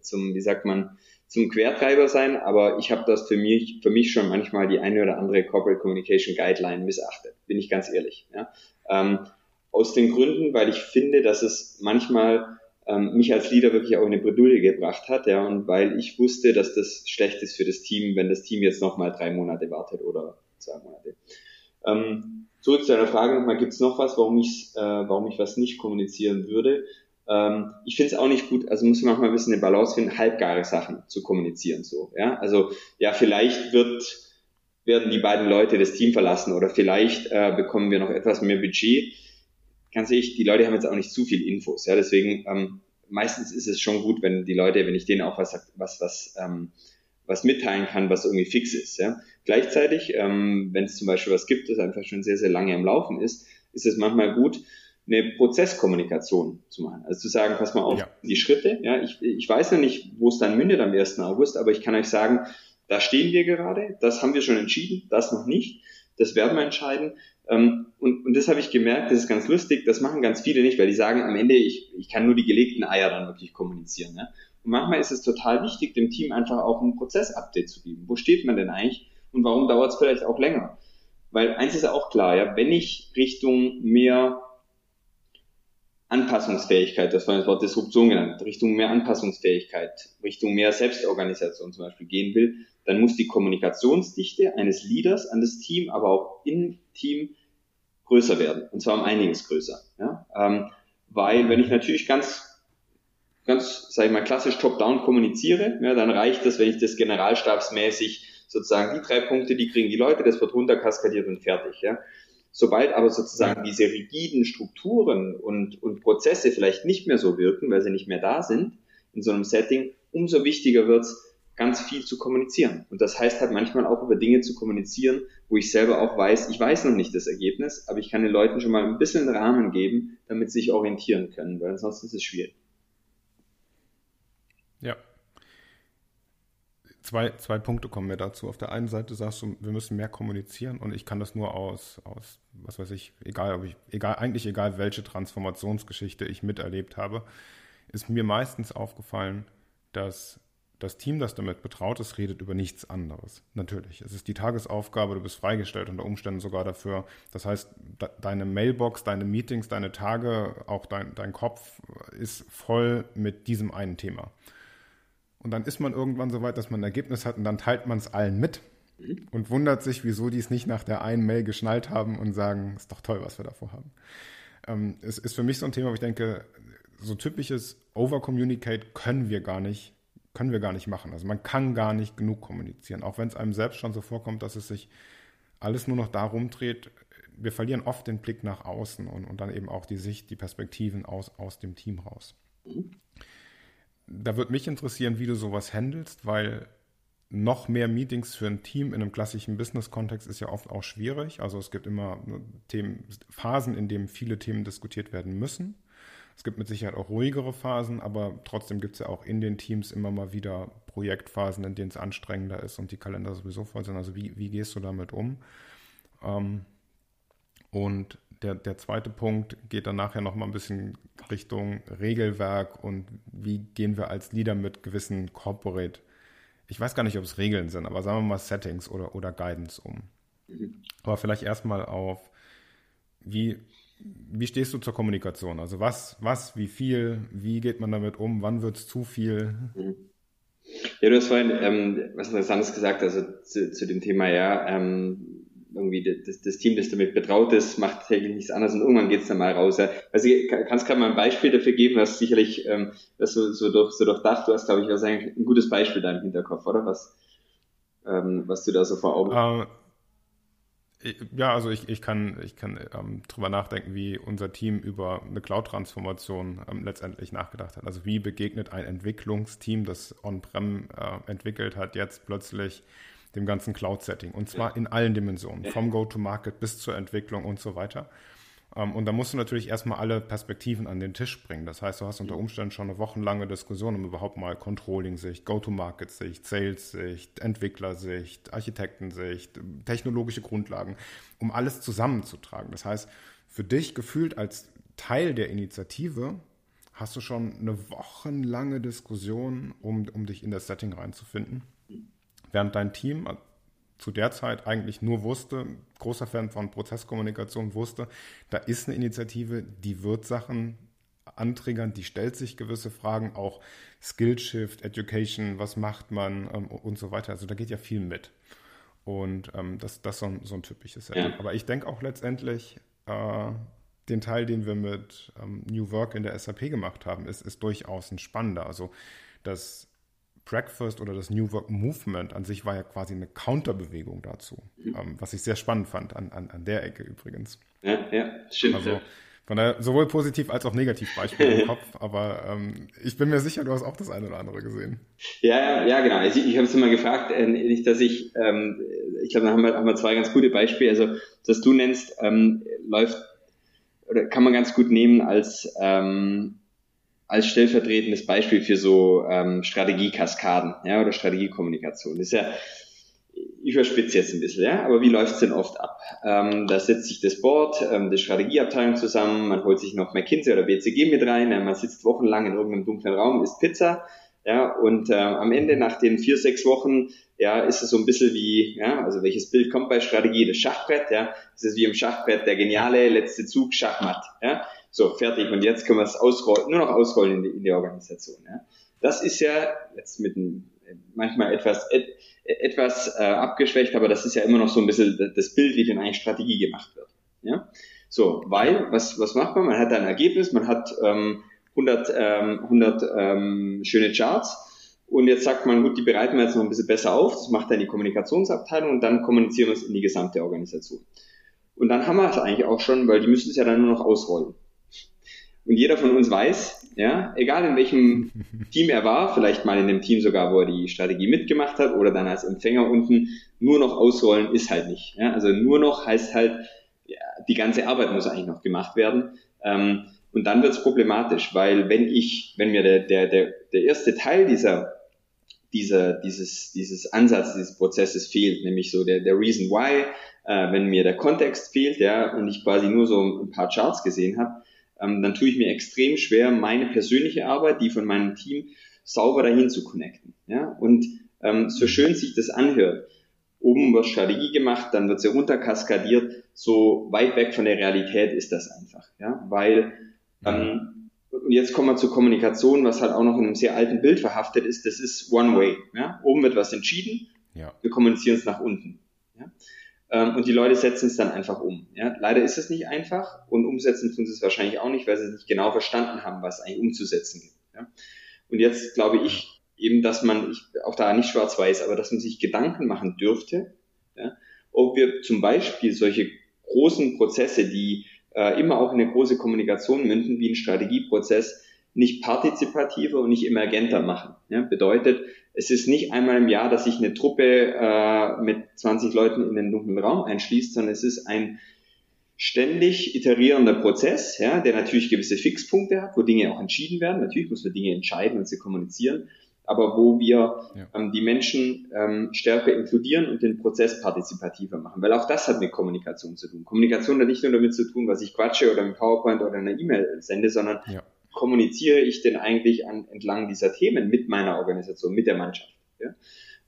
zum, wie sagt man, zum Quertreiber sein, aber ich habe das für mich, für mich schon manchmal die eine oder andere Corporate Communication Guideline missachtet, bin ich ganz ehrlich. Ja. Ähm, aus den Gründen, weil ich finde, dass es manchmal ähm, mich als Leader wirklich auch in eine Bredouille gebracht hat, ja, und weil ich wusste, dass das schlecht ist für das Team, wenn das Team jetzt nochmal drei Monate wartet oder zwei Monate. Ähm, zurück zu deiner Frage nochmal, gibt es noch was, warum ich, äh, warum ich was nicht kommunizieren würde? Ähm, ich finde es auch nicht gut, also muss man manchmal ein bisschen eine Balance finden, halbgare Sachen zu kommunizieren. So, ja? Also ja, vielleicht wird, werden die beiden Leute das Team verlassen oder vielleicht äh, bekommen wir noch etwas mehr Budget. Ganz ehrlich, die Leute haben jetzt auch nicht zu viel Infos. Ja? Deswegen ähm, meistens ist es schon gut, wenn die Leute, wenn ich denen auch was was was ähm, was mitteilen kann, was irgendwie fix ist. Ja? Gleichzeitig, ähm, wenn es zum Beispiel was gibt, das einfach schon sehr, sehr lange am Laufen ist, ist es manchmal gut, eine Prozesskommunikation zu machen. Also zu sagen, pass mal auf, ja. die Schritte, ja, ich, ich weiß noch nicht, wo es dann mündet am 1. August, aber ich kann euch sagen, da stehen wir gerade, das haben wir schon entschieden, das noch nicht, das werden wir entscheiden. Ähm, und, und das habe ich gemerkt, das ist ganz lustig, das machen ganz viele nicht, weil die sagen am Ende, ich, ich kann nur die gelegten Eier dann wirklich kommunizieren. Ne? Und manchmal ist es total wichtig, dem Team einfach auch ein Prozessupdate zu geben. Wo steht man denn eigentlich und warum dauert es vielleicht auch länger? Weil eins ist ja auch klar, ja, wenn ich Richtung mehr Anpassungsfähigkeit, das war das Wort Disruption genannt, Richtung mehr Anpassungsfähigkeit, Richtung mehr Selbstorganisation zum Beispiel gehen will, dann muss die Kommunikationsdichte eines Leaders an das Team, aber auch im Team größer werden. Und zwar um einiges größer. Ja? Ähm, weil wenn ich natürlich ganz, ganz, sag ich mal, klassisch top-down kommuniziere, ja, dann reicht das, wenn ich das generalstabsmäßig sozusagen die drei Punkte, die kriegen die Leute, das wird runterkaskadiert und fertig. Ja? Sobald aber sozusagen diese rigiden Strukturen und, und Prozesse vielleicht nicht mehr so wirken, weil sie nicht mehr da sind in so einem Setting, umso wichtiger wird es, ganz viel zu kommunizieren. Und das heißt halt manchmal auch über Dinge zu kommunizieren, wo ich selber auch weiß, ich weiß noch nicht das Ergebnis, aber ich kann den Leuten schon mal ein bisschen einen Rahmen geben, damit sie sich orientieren können, weil ansonsten ist es schwierig. Ja, zwei, zwei Punkte kommen mir dazu. Auf der einen Seite sagst du, wir müssen mehr kommunizieren und ich kann das nur aus, aus was weiß ich, egal, ob ich, egal, eigentlich egal, welche Transformationsgeschichte ich miterlebt habe, ist mir meistens aufgefallen, dass das Team, das damit betraut ist, redet über nichts anderes. Natürlich. Es ist die Tagesaufgabe, du bist freigestellt unter Umständen sogar dafür. Das heißt, de deine Mailbox, deine Meetings, deine Tage, auch dein, dein Kopf ist voll mit diesem einen Thema. Und dann ist man irgendwann so weit, dass man ein Ergebnis hat und dann teilt man es allen mit und wundert sich, wieso die es nicht nach der einen Mail geschnallt haben und sagen, ist doch toll, was wir davor haben. Ähm, es ist für mich so ein Thema, wo ich denke, so typisches Overcommunicate können wir gar nicht können wir gar nicht machen. Also man kann gar nicht genug kommunizieren, auch wenn es einem selbst schon so vorkommt, dass es sich alles nur noch darum dreht. Wir verlieren oft den Blick nach außen und, und dann eben auch die Sicht, die Perspektiven aus, aus dem Team raus. Da würde mich interessieren, wie du sowas handelst, weil noch mehr Meetings für ein Team in einem klassischen Business-Kontext ist ja oft auch schwierig. Also es gibt immer Themen, Phasen, in denen viele Themen diskutiert werden müssen. Es gibt mit Sicherheit auch ruhigere Phasen, aber trotzdem gibt es ja auch in den Teams immer mal wieder Projektphasen, in denen es anstrengender ist und die Kalender sowieso voll sind. Also wie, wie gehst du damit um? Ähm, und der, der zweite Punkt geht dann nachher noch mal ein bisschen Richtung Regelwerk und wie gehen wir als Leader mit gewissen Corporate, ich weiß gar nicht, ob es Regeln sind, aber sagen wir mal Settings oder, oder Guidance um. Aber vielleicht erstmal auf, wie wie stehst du zur Kommunikation? Also was, was, wie viel, wie geht man damit um, wann wird es zu viel? Ja, du hast vorhin ähm, was Interessantes gesagt, also zu, zu dem Thema, ja, ähm, irgendwie das, das Team, das damit betraut ist, macht täglich nichts anderes und irgendwann geht's dann mal raus. Ja. Also kannst gerade mal ein Beispiel dafür geben, was sicherlich ähm, das so, so, durch, so durchdacht, du hast, glaube ich, was eigentlich ein gutes Beispiel da im Hinterkopf, oder? Was, ähm, was du da so vor Augen hast. Uh ja, also ich, ich kann, ich kann ähm, drüber nachdenken, wie unser Team über eine Cloud-Transformation ähm, letztendlich nachgedacht hat. Also wie begegnet ein Entwicklungsteam, das On-Prem äh, entwickelt hat, jetzt plötzlich dem ganzen Cloud-Setting. Und zwar ja. in allen Dimensionen, vom Go-to-Market bis zur Entwicklung und so weiter. Ähm, und da musst du natürlich erstmal alle Perspektiven an den Tisch bringen. Das heißt, du hast unter Umständen schon eine wochenlange Diskussion um überhaupt mal Controlling-Sicht, Go-to-Market-Sicht, Sales-Sicht, Entwicklersicht, Architektensicht, technologische Grundlagen, um alles zusammenzutragen. Das heißt, für dich gefühlt als Teil der Initiative hast du schon eine wochenlange Diskussion, um, um dich in das Setting reinzufinden. Während dein Team zu der Zeit eigentlich nur wusste, großer Fan von Prozesskommunikation, wusste, da ist eine Initiative, die wird Sachen antriggern, die stellt sich gewisse Fragen, auch Skillshift, Education, was macht man ähm, und so weiter. Also da geht ja viel mit. Und ähm, das, das ist so ein, so ein typisches Setting. Ja. Aber ich denke auch letztendlich, äh, den Teil, den wir mit ähm, New Work in der SAP gemacht haben, ist, ist durchaus ein spannender. Also das Breakfast oder das New Work Movement an sich war ja quasi eine Counterbewegung dazu, mhm. ähm, was ich sehr spannend fand an, an, an der Ecke übrigens. Ja, ja, stimmt. Also, von daher sowohl positiv als auch negativ Beispiel im Kopf, aber ähm, ich bin mir sicher, du hast auch das eine oder andere gesehen. Ja, ja, genau. Also ich, ich habe es immer gefragt, äh, nicht, dass ich, ähm, ich glaube, da haben wir, haben wir zwei ganz gute Beispiele. Also, das du nennst, ähm, läuft oder kann man ganz gut nehmen als ähm, als stellvertretendes Beispiel für so ähm, Strategiekaskaden ja, oder Strategiekommunikation. Das ist ja, ich überspitze jetzt ein bisschen, ja, aber wie läuft es denn oft ab? Ähm, da setzt sich das Board, ähm, die Strategieabteilung zusammen, man holt sich noch McKinsey oder BCG mit rein, ja, man sitzt wochenlang in irgendeinem dunklen Raum, isst Pizza, ja, und äh, am Ende nach den vier, sechs Wochen, ja, ist es so ein bisschen wie, ja, also welches Bild kommt bei Strategie? Das Schachbrett, ja, es ist wie im Schachbrett der geniale letzte Zug Schachmatt, ja, so, fertig. Und jetzt können wir es ausrollen, nur noch ausrollen in die, in die Organisation. Ja. Das ist ja jetzt mit einem manchmal etwas, et, etwas äh, abgeschwächt, aber das ist ja immer noch so ein bisschen das Bild, wie in eine Strategie gemacht wird. Ja? So, weil, was, was macht man? Man hat ein Ergebnis, man hat ähm, 100, ähm, 100 ähm, schöne Charts und jetzt sagt man, gut, die bereiten wir jetzt noch ein bisschen besser auf, das macht dann die Kommunikationsabteilung und dann kommunizieren wir es in die gesamte Organisation. Und dann haben wir es eigentlich auch schon, weil die müssen es ja dann nur noch ausrollen. Und jeder von uns weiß, ja, egal in welchem Team er war, vielleicht mal in dem Team sogar, wo er die Strategie mitgemacht hat oder dann als Empfänger unten, nur noch ausrollen ist halt nicht. Ja? Also nur noch heißt halt, ja, die ganze Arbeit muss eigentlich noch gemacht werden. Ähm, und dann wird es problematisch, weil wenn ich, wenn mir der, der, der, der erste Teil dieser, dieser, dieses, dieses Ansatz, dieses Prozesses fehlt, nämlich so der, der Reason Why, äh, wenn mir der Kontext fehlt, ja, und ich quasi nur so ein paar Charts gesehen habe, ähm, dann tue ich mir extrem schwer, meine persönliche Arbeit, die von meinem Team sauber dahin zu connecten. Ja? Und ähm, so schön sich das anhört, oben wird Strategie gemacht, dann wird sie runterkaskadiert, so weit weg von der Realität ist das einfach. Ja? Weil ähm, und jetzt kommen wir zur Kommunikation, was halt auch noch in einem sehr alten Bild verhaftet ist, das ist One Way. Ja? Oben wird was entschieden, ja. wir kommunizieren es nach unten. Ja? Ähm, und die Leute setzen es dann einfach um. Ja? Leider ist es nicht einfach und umsetzen tun sie es wahrscheinlich auch nicht, weil sie nicht genau verstanden haben, was eigentlich umzusetzen gibt. Ja? Und jetzt glaube ich eben, dass man, ich, auch da nicht schwarz-weiß, aber dass man sich Gedanken machen dürfte, ja? ob wir zum Beispiel solche großen Prozesse, die äh, immer auch in eine große Kommunikation münden, wie ein Strategieprozess, nicht partizipativer und nicht emergenter machen. Ja? Bedeutet, es ist nicht einmal im Jahr, dass sich eine Truppe äh, mit 20 Leuten in den dunklen Raum einschließt, sondern es ist ein ständig iterierender Prozess, ja, der natürlich gewisse Fixpunkte hat, wo Dinge auch entschieden werden. Natürlich muss man Dinge entscheiden und sie kommunizieren, aber wo wir ja. ähm, die Menschen ähm, stärker inkludieren und den Prozess partizipativer machen. Weil auch das hat mit Kommunikation zu tun. Kommunikation hat nicht nur damit zu tun, was ich quatsche oder im PowerPoint oder in einer E-Mail sende, sondern ja kommuniziere ich denn eigentlich an, entlang dieser Themen mit meiner Organisation, mit der Mannschaft? Ja?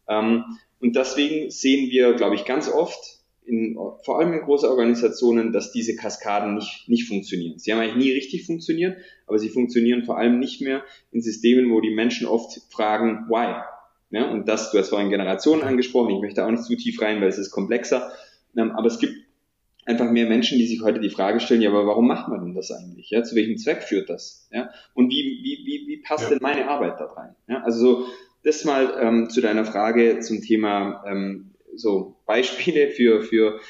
Ähm, und deswegen sehen wir, glaube ich, ganz oft, in, vor allem in großen Organisationen, dass diese Kaskaden nicht, nicht funktionieren. Sie haben eigentlich nie richtig funktioniert, aber sie funktionieren vor allem nicht mehr in Systemen, wo die Menschen oft fragen, why? Ja, und das, du hast vorhin Generationen angesprochen, ich möchte auch nicht zu tief rein, weil es ist komplexer, ähm, aber es gibt einfach mehr Menschen, die sich heute die Frage stellen, ja, aber warum macht man denn das eigentlich? Ja, zu welchem Zweck führt das? Ja, und wie, wie, wie, wie passt ja. denn meine Arbeit da rein? Ja, also so, das mal ähm, zu deiner Frage zum Thema ähm, so Beispiele für, für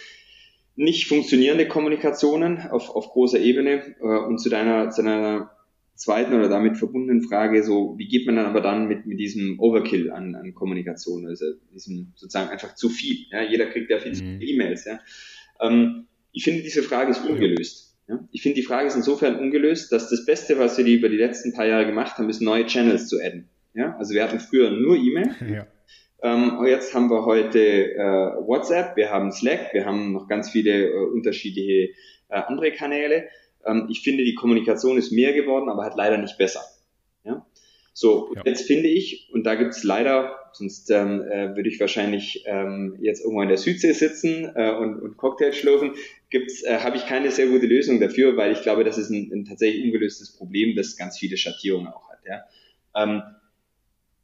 nicht funktionierende Kommunikationen auf, auf großer Ebene äh, und zu deiner, zu deiner zweiten oder damit verbundenen Frage, so wie geht man dann aber dann mit, mit diesem Overkill an, an Kommunikation, also diesem sozusagen einfach zu viel. Ja? Jeder kriegt ja viel mhm. E-Mails. Ja? Ähm, ich finde, diese Frage ist ungelöst. Ja? Ich finde, die Frage ist insofern ungelöst, dass das Beste, was wir die über die letzten paar Jahre gemacht haben, ist neue Channels zu adden. Ja? Also wir hatten früher nur E-Mail. Ja. Ähm, jetzt haben wir heute äh, WhatsApp, wir haben Slack, wir haben noch ganz viele äh, unterschiedliche äh, andere Kanäle. Ähm, ich finde, die Kommunikation ist mehr geworden, aber halt leider nicht besser. So, ja. jetzt finde ich, und da gibt's leider, sonst ähm, äh, würde ich wahrscheinlich ähm, jetzt irgendwo in der Südsee sitzen äh, und, und Cocktail schlürfen, gibt's, äh, habe ich keine sehr gute Lösung dafür, weil ich glaube, das ist ein, ein tatsächlich ungelöstes Problem, das ganz viele Schattierungen auch hat. Ja? Ähm,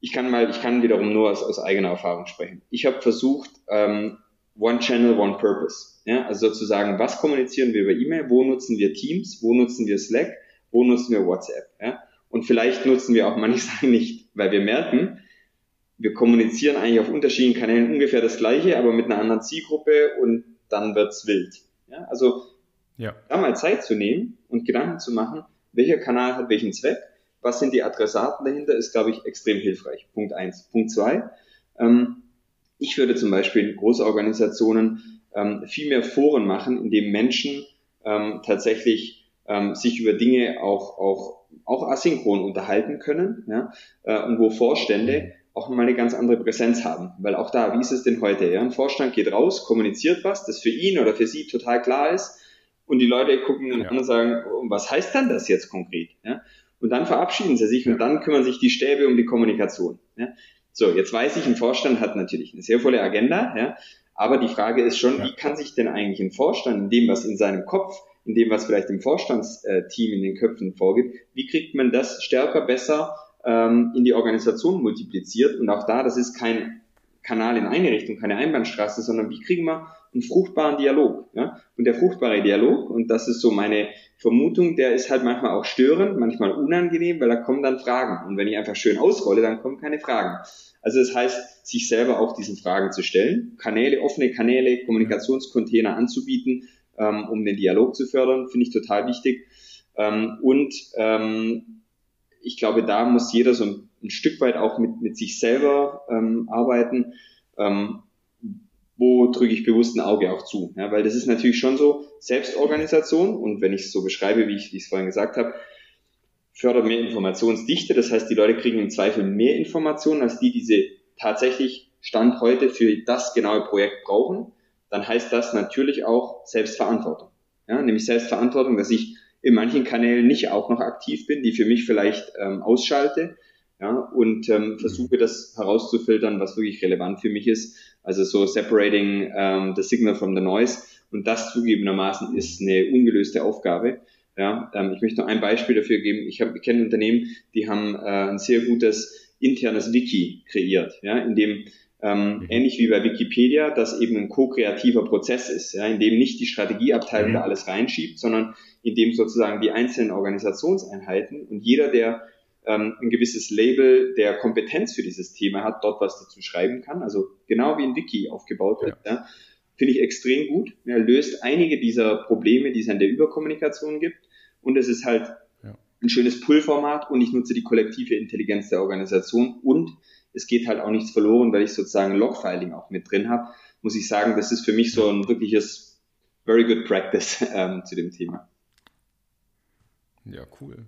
ich kann mal, ich kann wiederum nur aus, aus eigener Erfahrung sprechen. Ich habe versucht, ähm, One Channel, One Purpose. Ja? Also sozusagen, was kommunizieren wir über E-Mail, wo nutzen wir Teams, wo nutzen wir Slack, wo nutzen wir WhatsApp. Ja? Und vielleicht nutzen wir auch manche Sachen nicht, weil wir merken, wir kommunizieren eigentlich auf unterschiedlichen Kanälen ungefähr das Gleiche, aber mit einer anderen Zielgruppe und dann wird's wild. Ja, also ja. da mal Zeit zu nehmen und Gedanken zu machen, welcher Kanal hat welchen Zweck, was sind die Adressaten dahinter, ist, glaube ich, extrem hilfreich. Punkt eins. Punkt zwei. Ähm, ich würde zum Beispiel in große Organisationen ähm, viel mehr Foren machen, in dem Menschen ähm, tatsächlich ähm, sich über Dinge auch, auch auch asynchron unterhalten können ja, äh, und wo Vorstände auch mal eine ganz andere Präsenz haben. Weil auch da, wie ist es denn heute? Ja? Ein Vorstand geht raus, kommuniziert was, das für ihn oder für sie total klar ist und die Leute gucken dann ja. an und sagen, oh, was heißt dann das jetzt konkret? Ja? Und dann verabschieden sie sich und dann kümmern sich die Stäbe um die Kommunikation. Ja? So, jetzt weiß ich, ein Vorstand hat natürlich eine sehr volle Agenda, ja? aber die Frage ist schon, wie kann sich denn eigentlich ein Vorstand in dem, was in seinem Kopf in dem, was vielleicht im Vorstandsteam in den Köpfen vorgibt, wie kriegt man das stärker, besser ähm, in die Organisation multipliziert? Und auch da, das ist kein Kanal in eine Richtung, keine Einbahnstraße, sondern wie kriegen wir einen fruchtbaren Dialog? Ja? Und der fruchtbare Dialog, und das ist so meine Vermutung, der ist halt manchmal auch störend, manchmal unangenehm, weil da kommen dann Fragen. Und wenn ich einfach schön ausrolle, dann kommen keine Fragen. Also das heißt, sich selber auch diesen Fragen zu stellen, Kanäle, offene Kanäle, Kommunikationscontainer anzubieten, ähm, um den Dialog zu fördern, finde ich total wichtig. Ähm, und ähm, ich glaube, da muss jeder so ein, ein Stück weit auch mit, mit sich selber ähm, arbeiten. Ähm, wo drücke ich bewusst ein Auge auch zu? Ja, weil das ist natürlich schon so Selbstorganisation und wenn ich es so beschreibe, wie ich es vorhin gesagt habe, fördert mehr Informationsdichte. Das heißt, die Leute kriegen im Zweifel mehr Informationen, als die, die sie tatsächlich Stand heute für das genaue Projekt brauchen dann heißt das natürlich auch Selbstverantwortung. Ja, nämlich Selbstverantwortung, dass ich in manchen Kanälen nicht auch noch aktiv bin, die für mich vielleicht ähm, ausschalte, ja, und ähm, versuche das herauszufiltern, was wirklich relevant für mich ist. Also so separating ähm, the signal from the noise. Und das zugegebenermaßen ist eine ungelöste Aufgabe. Ja, ähm, ich möchte noch ein Beispiel dafür geben. Ich, hab, ich kenne Unternehmen, die haben äh, ein sehr gutes internes Wiki kreiert, ja, in dem ähm, mhm. ähnlich wie bei Wikipedia, das eben ein ko-kreativer Prozess ist, ja, in dem nicht die Strategieabteilung mhm. da alles reinschiebt, sondern in dem sozusagen die einzelnen Organisationseinheiten und jeder, der ähm, ein gewisses Label der Kompetenz für dieses Thema hat, dort was dazu schreiben kann, also genau wie ein Wiki aufgebaut wird, ja. ja finde ich extrem gut. Er löst einige dieser Probleme, die es an der Überkommunikation gibt und es ist halt ja. ein schönes Pull-Format und ich nutze die kollektive Intelligenz der Organisation und es geht halt auch nichts verloren, weil ich sozusagen Logfiling auch mit drin habe, muss ich sagen, das ist für mich so ein wirkliches very good practice ähm, zu dem Thema. Ja, cool.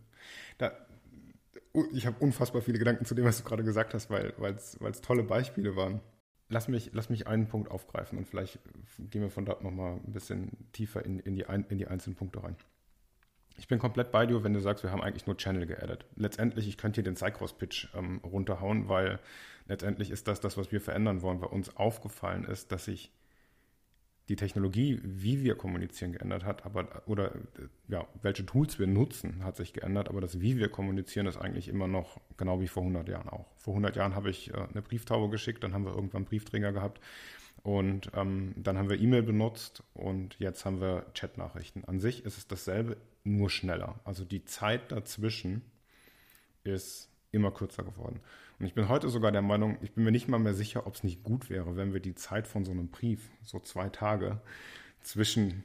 Da, ich habe unfassbar viele Gedanken zu dem, was du gerade gesagt hast, weil es tolle Beispiele waren. Lass mich, lass mich einen Punkt aufgreifen und vielleicht gehen wir von dort nochmal ein bisschen tiefer in, in, die, in die einzelnen Punkte rein. Ich bin komplett bei dir, wenn du sagst, wir haben eigentlich nur Channel geaddet. Letztendlich, ich könnte hier den Cycross-Pitch ähm, runterhauen, weil letztendlich ist das das, was wir verändern wollen, weil uns aufgefallen ist, dass sich die Technologie, wie wir kommunizieren, geändert hat, aber oder ja, welche Tools wir nutzen, hat sich geändert, aber das, wie wir kommunizieren, ist eigentlich immer noch genau wie vor 100 Jahren auch. Vor 100 Jahren habe ich äh, eine Brieftaube geschickt, dann haben wir irgendwann Briefträger gehabt und ähm, dann haben wir E-Mail benutzt und jetzt haben wir Chatnachrichten. An sich ist es dasselbe, nur schneller. Also die Zeit dazwischen ist immer kürzer geworden. Und ich bin heute sogar der Meinung, ich bin mir nicht mal mehr sicher, ob es nicht gut wäre, wenn wir die Zeit von so einem Brief, so zwei Tage, zwischen,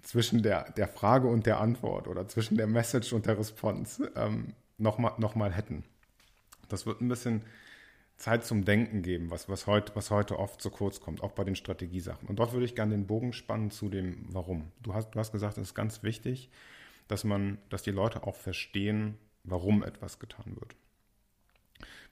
zwischen der, der Frage und der Antwort oder zwischen der Message und der Response ähm, nochmal noch mal hätten. Das wird ein bisschen Zeit zum Denken geben, was, was, heute, was heute oft zu kurz kommt, auch bei den Strategiesachen. Und dort würde ich gerne den Bogen spannen zu dem Warum. Du hast, du hast gesagt, es ist ganz wichtig, dass man, dass die Leute auch verstehen, warum etwas getan wird.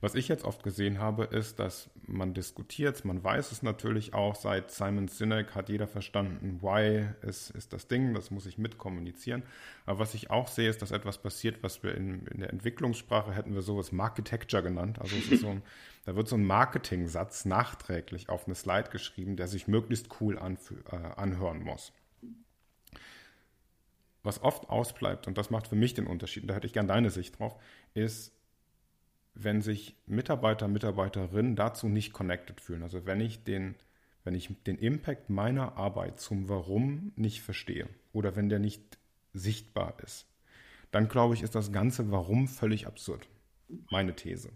Was ich jetzt oft gesehen habe, ist, dass man diskutiert, man weiß es natürlich auch, seit Simon Sinek hat jeder verstanden, why ist, ist das Ding, das muss ich mitkommunizieren. Aber was ich auch sehe, ist, dass etwas passiert, was wir in, in der Entwicklungssprache hätten wir sowas Marketecture genannt. Also so ein, da wird so ein Marketing-Satz nachträglich auf eine Slide geschrieben, der sich möglichst cool äh, anhören muss was oft ausbleibt, und das macht für mich den Unterschied, da hätte ich gern deine Sicht drauf, ist, wenn sich Mitarbeiter, Mitarbeiterinnen dazu nicht connected fühlen. Also wenn ich den, wenn ich den Impact meiner Arbeit zum Warum nicht verstehe oder wenn der nicht sichtbar ist, dann glaube ich, ist das ganze Warum völlig absurd. Meine These.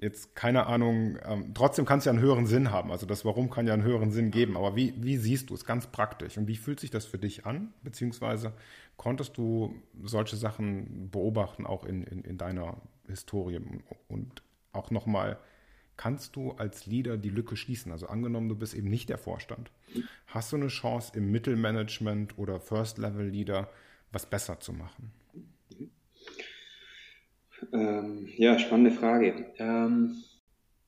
Jetzt keine Ahnung, ähm, trotzdem kann es ja einen höheren Sinn haben. Also das Warum kann ja einen höheren Sinn geben. Aber wie, wie siehst du es ganz praktisch und wie fühlt sich das für dich an? Beziehungsweise konntest du solche Sachen beobachten, auch in, in, in deiner Historie und auch nochmal, kannst du als Leader die Lücke schließen? Also angenommen, du bist eben nicht der Vorstand. Hast du eine Chance im Mittelmanagement oder First-Level-Leader was besser zu machen? Ähm, ja, spannende Frage. Ähm,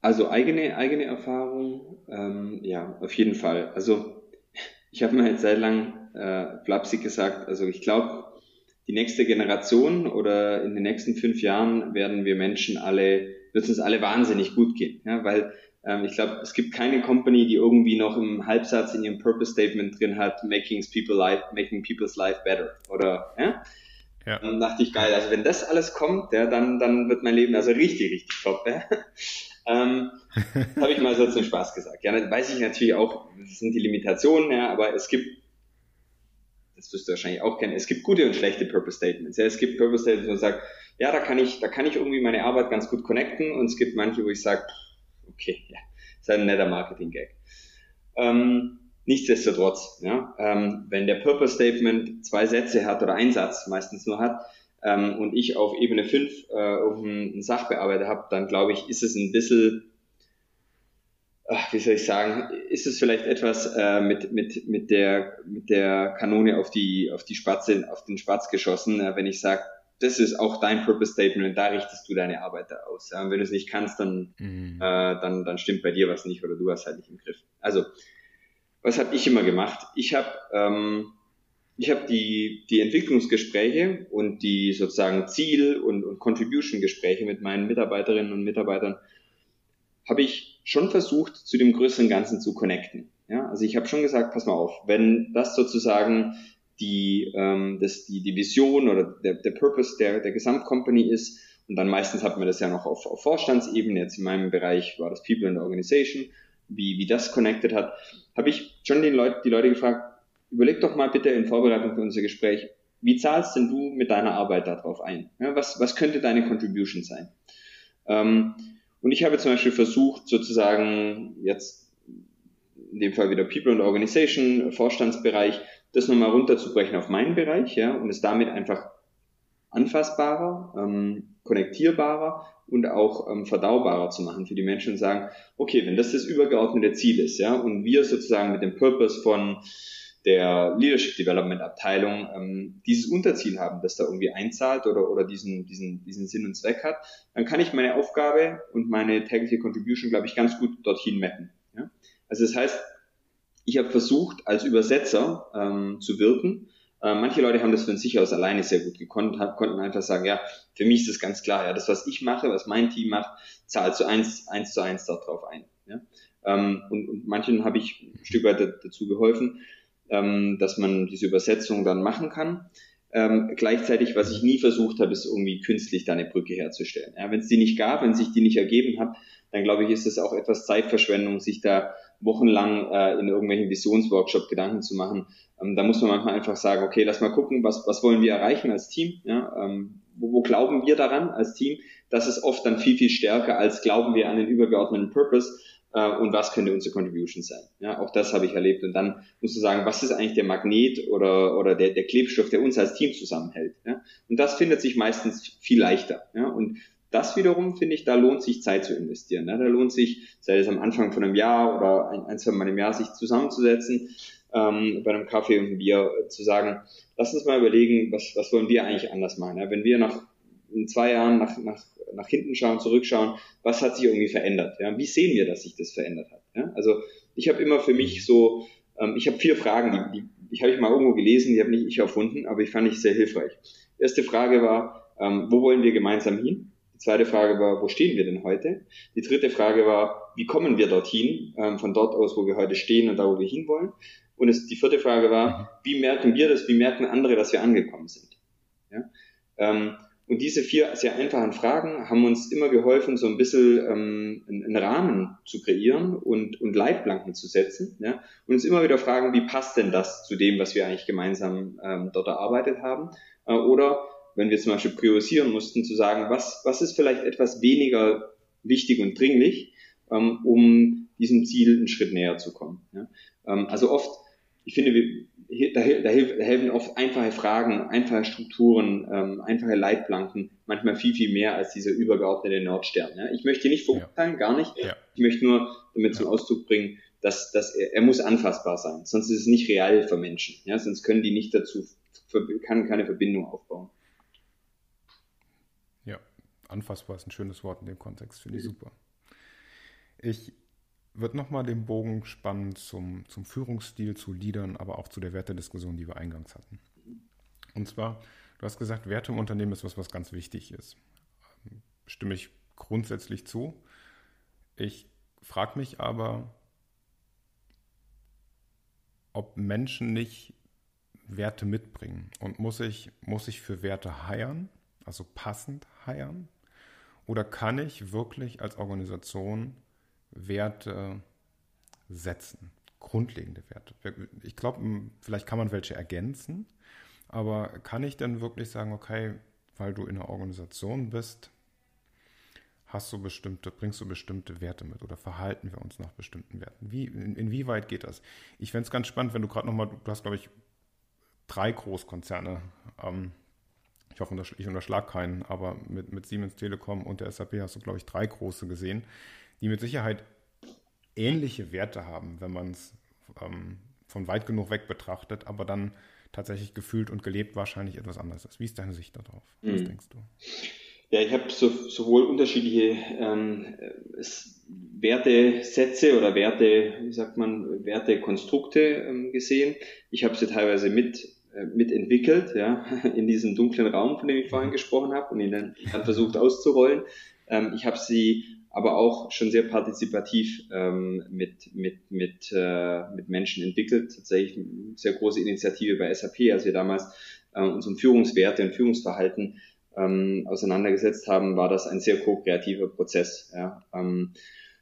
also eigene, eigene Erfahrung, ähm, ja, auf jeden Fall. Also ich habe mir jetzt seit lang äh, flapsig gesagt, also ich glaube, die nächste Generation oder in den nächsten fünf Jahren werden wir Menschen alle, wird es uns alle wahnsinnig gut gehen. Ja, weil ähm, ich glaube, es gibt keine Company, die irgendwie noch im Halbsatz in ihrem Purpose Statement drin hat, making people life, making people's life better. Oder ja? Ja. Dann dachte ich, geil, also wenn das alles kommt, ja, dann, dann wird mein Leben also richtig, richtig top. Ja. ähm, habe ich mal so zum Spaß gesagt. Ja, dann weiß ich natürlich auch, das sind die Limitationen, ja, aber es gibt das wirst du wahrscheinlich auch kennen, es gibt gute und schlechte Purpose Statements. Ja, es gibt Purpose Statements, wo man sagt, ja, da kann ich, da kann ich irgendwie meine Arbeit ganz gut connecten und es gibt manche, wo ich sage, okay, ja, ist ein netter Marketing-Gag. Ähm, nichtsdestotrotz, ja, ähm, wenn der Purpose Statement zwei Sätze hat oder einen Satz meistens nur hat ähm, und ich auf Ebene 5 äh, einen Sachbearbeiter habe, dann glaube ich, ist es ein bisschen ach, wie soll ich sagen, ist es vielleicht etwas äh, mit, mit, mit, der, mit der Kanone auf die, auf die Spatze, auf den Spatz geschossen, äh, wenn ich sage, das ist auch dein Purpose Statement und da richtest du deine Arbeit da aus. Ja? Und wenn du es nicht kannst, dann, mhm. äh, dann, dann stimmt bei dir was nicht oder du hast halt nicht im Griff. Also, was habe ich immer gemacht? Ich habe ähm, ich habe die, die Entwicklungsgespräche und die sozusagen Ziel- und, und Contribution-Gespräche mit meinen Mitarbeiterinnen und Mitarbeitern, habe ich schon versucht, zu dem größeren Ganzen zu connecten. Ja, also ich habe schon gesagt, pass mal auf, wenn das sozusagen die, ähm, das, die, die Vision oder der, der Purpose der, der Gesamtcompany ist, und dann meistens hat man das ja noch auf, auf Vorstandsebene, jetzt in meinem Bereich war das People in the Organization, wie, wie das connected hat, habe ich schon den Leut, die Leute gefragt, überleg doch mal bitte in Vorbereitung für unser Gespräch, wie zahlst denn du mit deiner Arbeit darauf ein? Ja, was, was könnte deine Contribution sein? Ähm, und ich habe zum Beispiel versucht, sozusagen jetzt in dem Fall wieder People and Organization, Vorstandsbereich, das nochmal runterzubrechen auf meinen Bereich, ja, und es damit einfach anfassbarer, ähm, konnektierbarer und auch ähm, verdaubarer zu machen für die Menschen und sagen, okay, wenn das das übergeordnete Ziel ist, ja, und wir sozusagen mit dem Purpose von der Leadership Development Abteilung ähm, dieses Unterziel haben, das da irgendwie einzahlt oder, oder diesen, diesen, diesen Sinn und Zweck hat, dann kann ich meine Aufgabe und meine tägliche Contribution, glaube ich, ganz gut dorthin mappen. Ja? Also das heißt, ich habe versucht, als Übersetzer ähm, zu wirken. Äh, manche Leute haben das von sich aus alleine sehr gut gekonnt, haben, konnten einfach sagen, ja, für mich ist es ganz klar, ja, das, was ich mache, was mein Team macht, zahlt zu eins, eins zu eins darauf ein. Ja? Ähm, und, und manchen habe ich ein Stück weit dazu geholfen ähm, dass man diese Übersetzung dann machen kann. Ähm, gleichzeitig, was ich nie versucht habe, ist irgendwie künstlich da eine Brücke herzustellen. Ja, wenn es die nicht gab, wenn sich die nicht ergeben hat, dann glaube ich, ist es auch etwas Zeitverschwendung, sich da wochenlang äh, in irgendwelchen Visionsworkshop Gedanken zu machen. Ähm, da muss man manchmal einfach sagen, okay, lass mal gucken, was, was wollen wir erreichen als Team? Ja, ähm, wo, wo glauben wir daran als Team? Das ist oft dann viel, viel stärker, als glauben wir an den übergeordneten Purpose äh, und was könnte unsere Contribution sein. Ja, auch das habe ich erlebt. Und dann musst du sagen, was ist eigentlich der Magnet oder, oder der, der Klebstoff, der uns als Team zusammenhält. Ja? Und das findet sich meistens viel leichter. Ja? Und das wiederum finde ich, da lohnt sich Zeit zu investieren. Ne? Da lohnt sich, sei es am Anfang von einem Jahr oder ein, ein zwei Mal im Jahr, sich zusammenzusetzen, ähm, bei einem Kaffee und einem Bier zu sagen, lass uns mal überlegen, was, was wollen wir eigentlich anders machen. Ja? Wenn wir nach in zwei Jahren nach, nach, nach hinten schauen, zurückschauen, was hat sich irgendwie verändert? Ja? Wie sehen wir, dass sich das verändert hat? Ja? Also ich habe immer für mich so, ähm, ich habe vier Fragen, die, die, die habe ich mal irgendwo gelesen, die habe nicht ich erfunden, aber ich fand ich sehr hilfreich. Erste Frage war, ähm, wo wollen wir gemeinsam hin? Die zweite Frage war, wo stehen wir denn heute? Die dritte Frage war, wie kommen wir dorthin, ähm, von dort aus, wo wir heute stehen und da, wo wir hinwollen? Und es, die vierte Frage war, wie merken wir das, wie merken andere, dass wir angekommen sind? Ja? Ähm, und diese vier sehr einfachen Fragen haben uns immer geholfen, so ein bisschen ähm, einen Rahmen zu kreieren und, und Leitplanken zu setzen. Ja? Und uns immer wieder fragen, wie passt denn das zu dem, was wir eigentlich gemeinsam ähm, dort erarbeitet haben? Äh, oder wenn wir zum Beispiel priorisieren mussten, zu sagen, was, was ist vielleicht etwas weniger wichtig und dringlich, ähm, um diesem Ziel einen Schritt näher zu kommen. Ja? Ähm, also oft, ich finde, wir, da, da, helfen oft einfache Fragen, einfache Strukturen, ähm, einfache Leitplanken, manchmal viel, viel mehr als dieser übergeordnete Nordstern. Ja? Ich möchte nicht verurteilen, ja. gar nicht. Ja. Ich möchte nur damit zum Ausdruck bringen, dass, dass er, er muss anfassbar sein. Sonst ist es nicht real für Menschen. Ja? Sonst können die nicht dazu, kann keine Verbindung aufbauen. Ja, anfassbar ist ein schönes Wort in dem Kontext, finde ich mhm. super. Ich wird nochmal den Bogen spannen zum, zum Führungsstil, zu Leadern, aber auch zu der Wertediskussion, die wir eingangs hatten. Und zwar, du hast gesagt, Werte im Unternehmen ist was, was ganz wichtig ist. Stimme ich grundsätzlich zu. Ich frage mich aber, ob Menschen nicht Werte mitbringen. Und muss ich, muss ich für Werte heiern, also passend heiern? Oder kann ich wirklich als Organisation Werte setzen, grundlegende Werte. Ich glaube, vielleicht kann man welche ergänzen, aber kann ich denn wirklich sagen, okay, weil du in einer Organisation bist, hast du bestimmte, bringst du bestimmte Werte mit oder verhalten wir uns nach bestimmten Werten? Wie, in, inwieweit geht das? Ich fände es ganz spannend, wenn du gerade nochmal, du hast, glaube ich, drei Großkonzerne, ähm, ich hoffe, ich unterschlag keinen, aber mit, mit Siemens Telekom und der SAP hast du, glaube ich, drei große gesehen die mit Sicherheit ähnliche Werte haben, wenn man es ähm, von weit genug weg betrachtet, aber dann tatsächlich gefühlt und gelebt wahrscheinlich etwas anders ist. Wie ist deine Sicht darauf? Was mhm. denkst du? Ja, ich habe so, sowohl unterschiedliche ähm, Wertesätze oder Werte, wie sagt man, Wertekonstrukte ähm, gesehen. Ich habe sie teilweise mit äh, mitentwickelt, ja, in diesem dunklen Raum, von dem ich vorhin gesprochen habe und ihn dann, dann versucht auszurollen. Ähm, ich habe sie aber auch schon sehr partizipativ ähm, mit, mit, mit, äh, mit Menschen entwickelt. Tatsächlich eine sehr große Initiative bei SAP, als wir damals äh, uns um Führungswerte und Führungsverhalten ähm, auseinandergesetzt haben, war das ein sehr ko-kreativer Prozess. Ja. Ähm,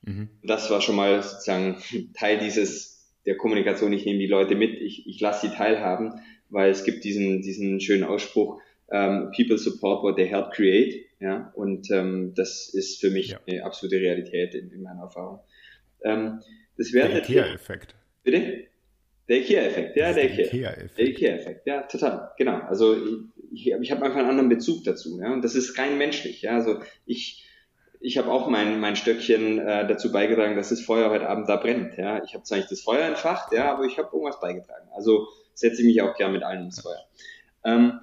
mhm. Das war schon mal sozusagen Teil dieses der Kommunikation. Ich nehme die Leute mit, ich, ich lasse sie teilhaben, weil es gibt diesen, diesen schönen Ausspruch, ähm, People support what they help create. Ja, und ähm, das ist für mich ja. eine absolute Realität in, in meiner Erfahrung. Ähm, das wäre der IKEA-Effekt. Bitte? Der IKEA-Effekt, ja, der IKEA-Effekt. Der IKEA-Effekt, ja, total, genau. Also ich, ich habe einfach einen anderen Bezug dazu, ja, und das ist rein menschlich, ja. Also ich, ich habe auch mein, mein Stöckchen äh, dazu beigetragen, dass das Feuer heute Abend da brennt, ja. Ich habe zwar nicht das Feuer entfacht, ja, aber ich habe irgendwas beigetragen. Also setze ich mich auch gern mit allen ins Feuer. Ähm,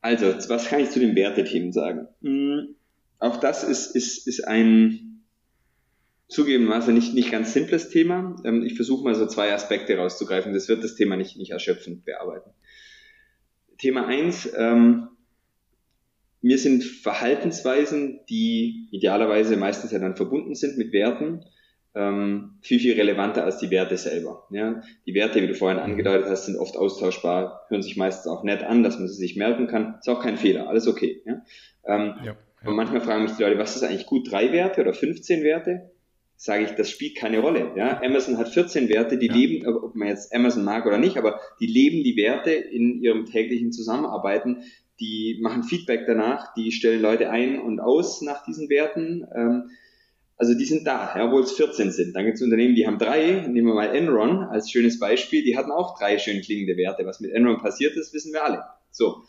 also, was kann ich zu den Wertethemen sagen? Hm, auch das ist, ist, ist ein zugegebenermaßen nicht, nicht ganz simples Thema. Ähm, ich versuche mal so zwei Aspekte rauszugreifen. Das wird das Thema nicht, nicht erschöpfend bearbeiten. Thema eins: ähm, mir sind Verhaltensweisen, die idealerweise meistens ja dann verbunden sind mit Werten, ähm, viel, viel relevanter als die Werte selber. Ja? Die Werte, wie du vorhin angedeutet hast, sind oft austauschbar, hören sich meistens auch nett an, dass man sie sich merken kann. Ist auch kein Fehler, alles okay. Ja? Ähm, ja, ja. Und manchmal fragen mich die Leute, was ist eigentlich gut, drei Werte oder 15 Werte? Sage ich, das spielt keine Rolle. Ja? Amazon hat 14 Werte, die ja. leben, ob man jetzt Amazon mag oder nicht, aber die leben die Werte in ihrem täglichen Zusammenarbeiten. Die machen Feedback danach, die stellen Leute ein und aus nach diesen Werten. Ähm, also die sind da, ja, obwohl es 14 sind. Dann gibt es Unternehmen, die haben drei, nehmen wir mal Enron als schönes Beispiel, die hatten auch drei schön klingende Werte. Was mit Enron passiert ist, wissen wir alle. So.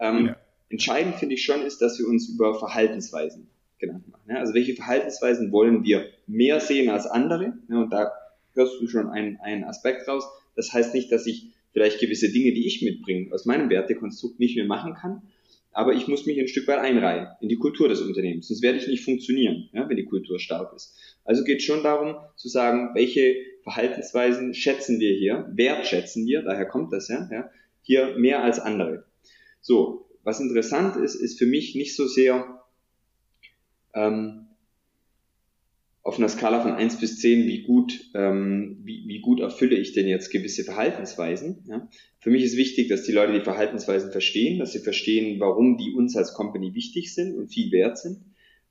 Ähm, ja. Entscheidend finde ich schon ist, dass wir uns über Verhaltensweisen Gedanken machen. Ja? Also welche Verhaltensweisen wollen wir mehr sehen als andere? Ja, und da hörst du schon einen, einen Aspekt raus. Das heißt nicht, dass ich vielleicht gewisse Dinge, die ich mitbringe, aus meinem Wertekonstrukt nicht mehr machen kann, aber ich muss mich ein Stück weit einreihen in die Kultur des Unternehmens, sonst werde ich nicht funktionieren, ja, wenn die Kultur stark ist. Also geht schon darum zu sagen, welche Verhaltensweisen schätzen wir hier, wertschätzen wir, daher kommt das ja, ja hier mehr als andere. So, was interessant ist, ist für mich nicht so sehr ähm, auf einer Skala von eins bis zehn, wie gut, ähm, wie, wie gut erfülle ich denn jetzt gewisse Verhaltensweisen. Ja? Für mich ist wichtig, dass die Leute die Verhaltensweisen verstehen, dass sie verstehen, warum die uns als Company wichtig sind und viel wert sind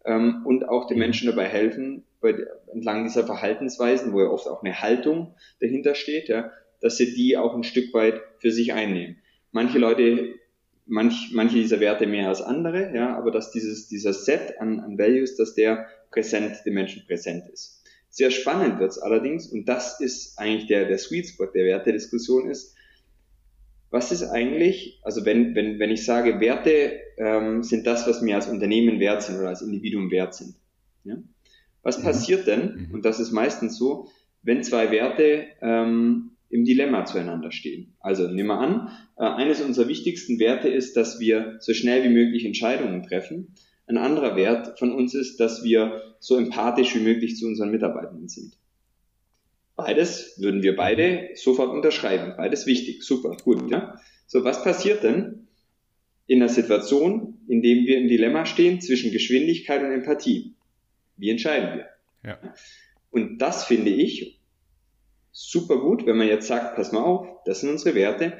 ähm, und auch den mhm. Menschen dabei helfen, bei, entlang dieser Verhaltensweisen, wo ja oft auch eine Haltung dahinter steht, ja, dass sie die auch ein Stück weit für sich einnehmen. Manche Leute manch, manche dieser Werte mehr als andere, ja, aber dass dieses, dieser Set an, an Values, dass der präsent, dem Menschen präsent ist. Sehr spannend wird's allerdings, und das ist eigentlich der, der Sweet Spot der Wertediskussion ist, was ist eigentlich, also wenn, wenn, wenn ich sage, Werte ähm, sind das, was mir als Unternehmen wert sind oder als Individuum wert sind. Ja? Was mhm. passiert denn, mhm. und das ist meistens so, wenn zwei Werte ähm, im Dilemma zueinander stehen. Also nehmen wir an, äh, eines unserer wichtigsten Werte ist, dass wir so schnell wie möglich Entscheidungen treffen. Ein anderer Wert von uns ist, dass wir so empathisch wie möglich zu unseren Mitarbeitenden sind. Beides würden wir beide sofort unterschreiben. Beides wichtig. Super, gut. Ja? So, was passiert denn in einer Situation, in dem wir im Dilemma stehen zwischen Geschwindigkeit und Empathie? Wie entscheiden wir? Ja. Und das finde ich, super gut, wenn man jetzt sagt, pass mal auf, das sind unsere Werte.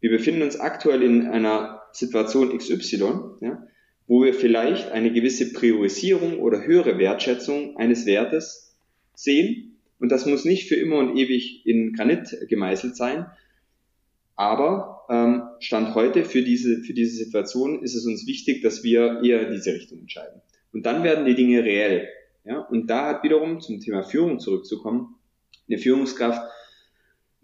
Wir befinden uns aktuell in einer Situation XY, ja, wo wir vielleicht eine gewisse Priorisierung oder höhere Wertschätzung eines Wertes sehen. Und das muss nicht für immer und ewig in Granit gemeißelt sein. Aber ähm, Stand heute für diese, für diese Situation ist es uns wichtig, dass wir eher in diese Richtung entscheiden. Und dann werden die Dinge reell. Ja? Und da hat wiederum zum Thema Führung zurückzukommen, eine Führungskraft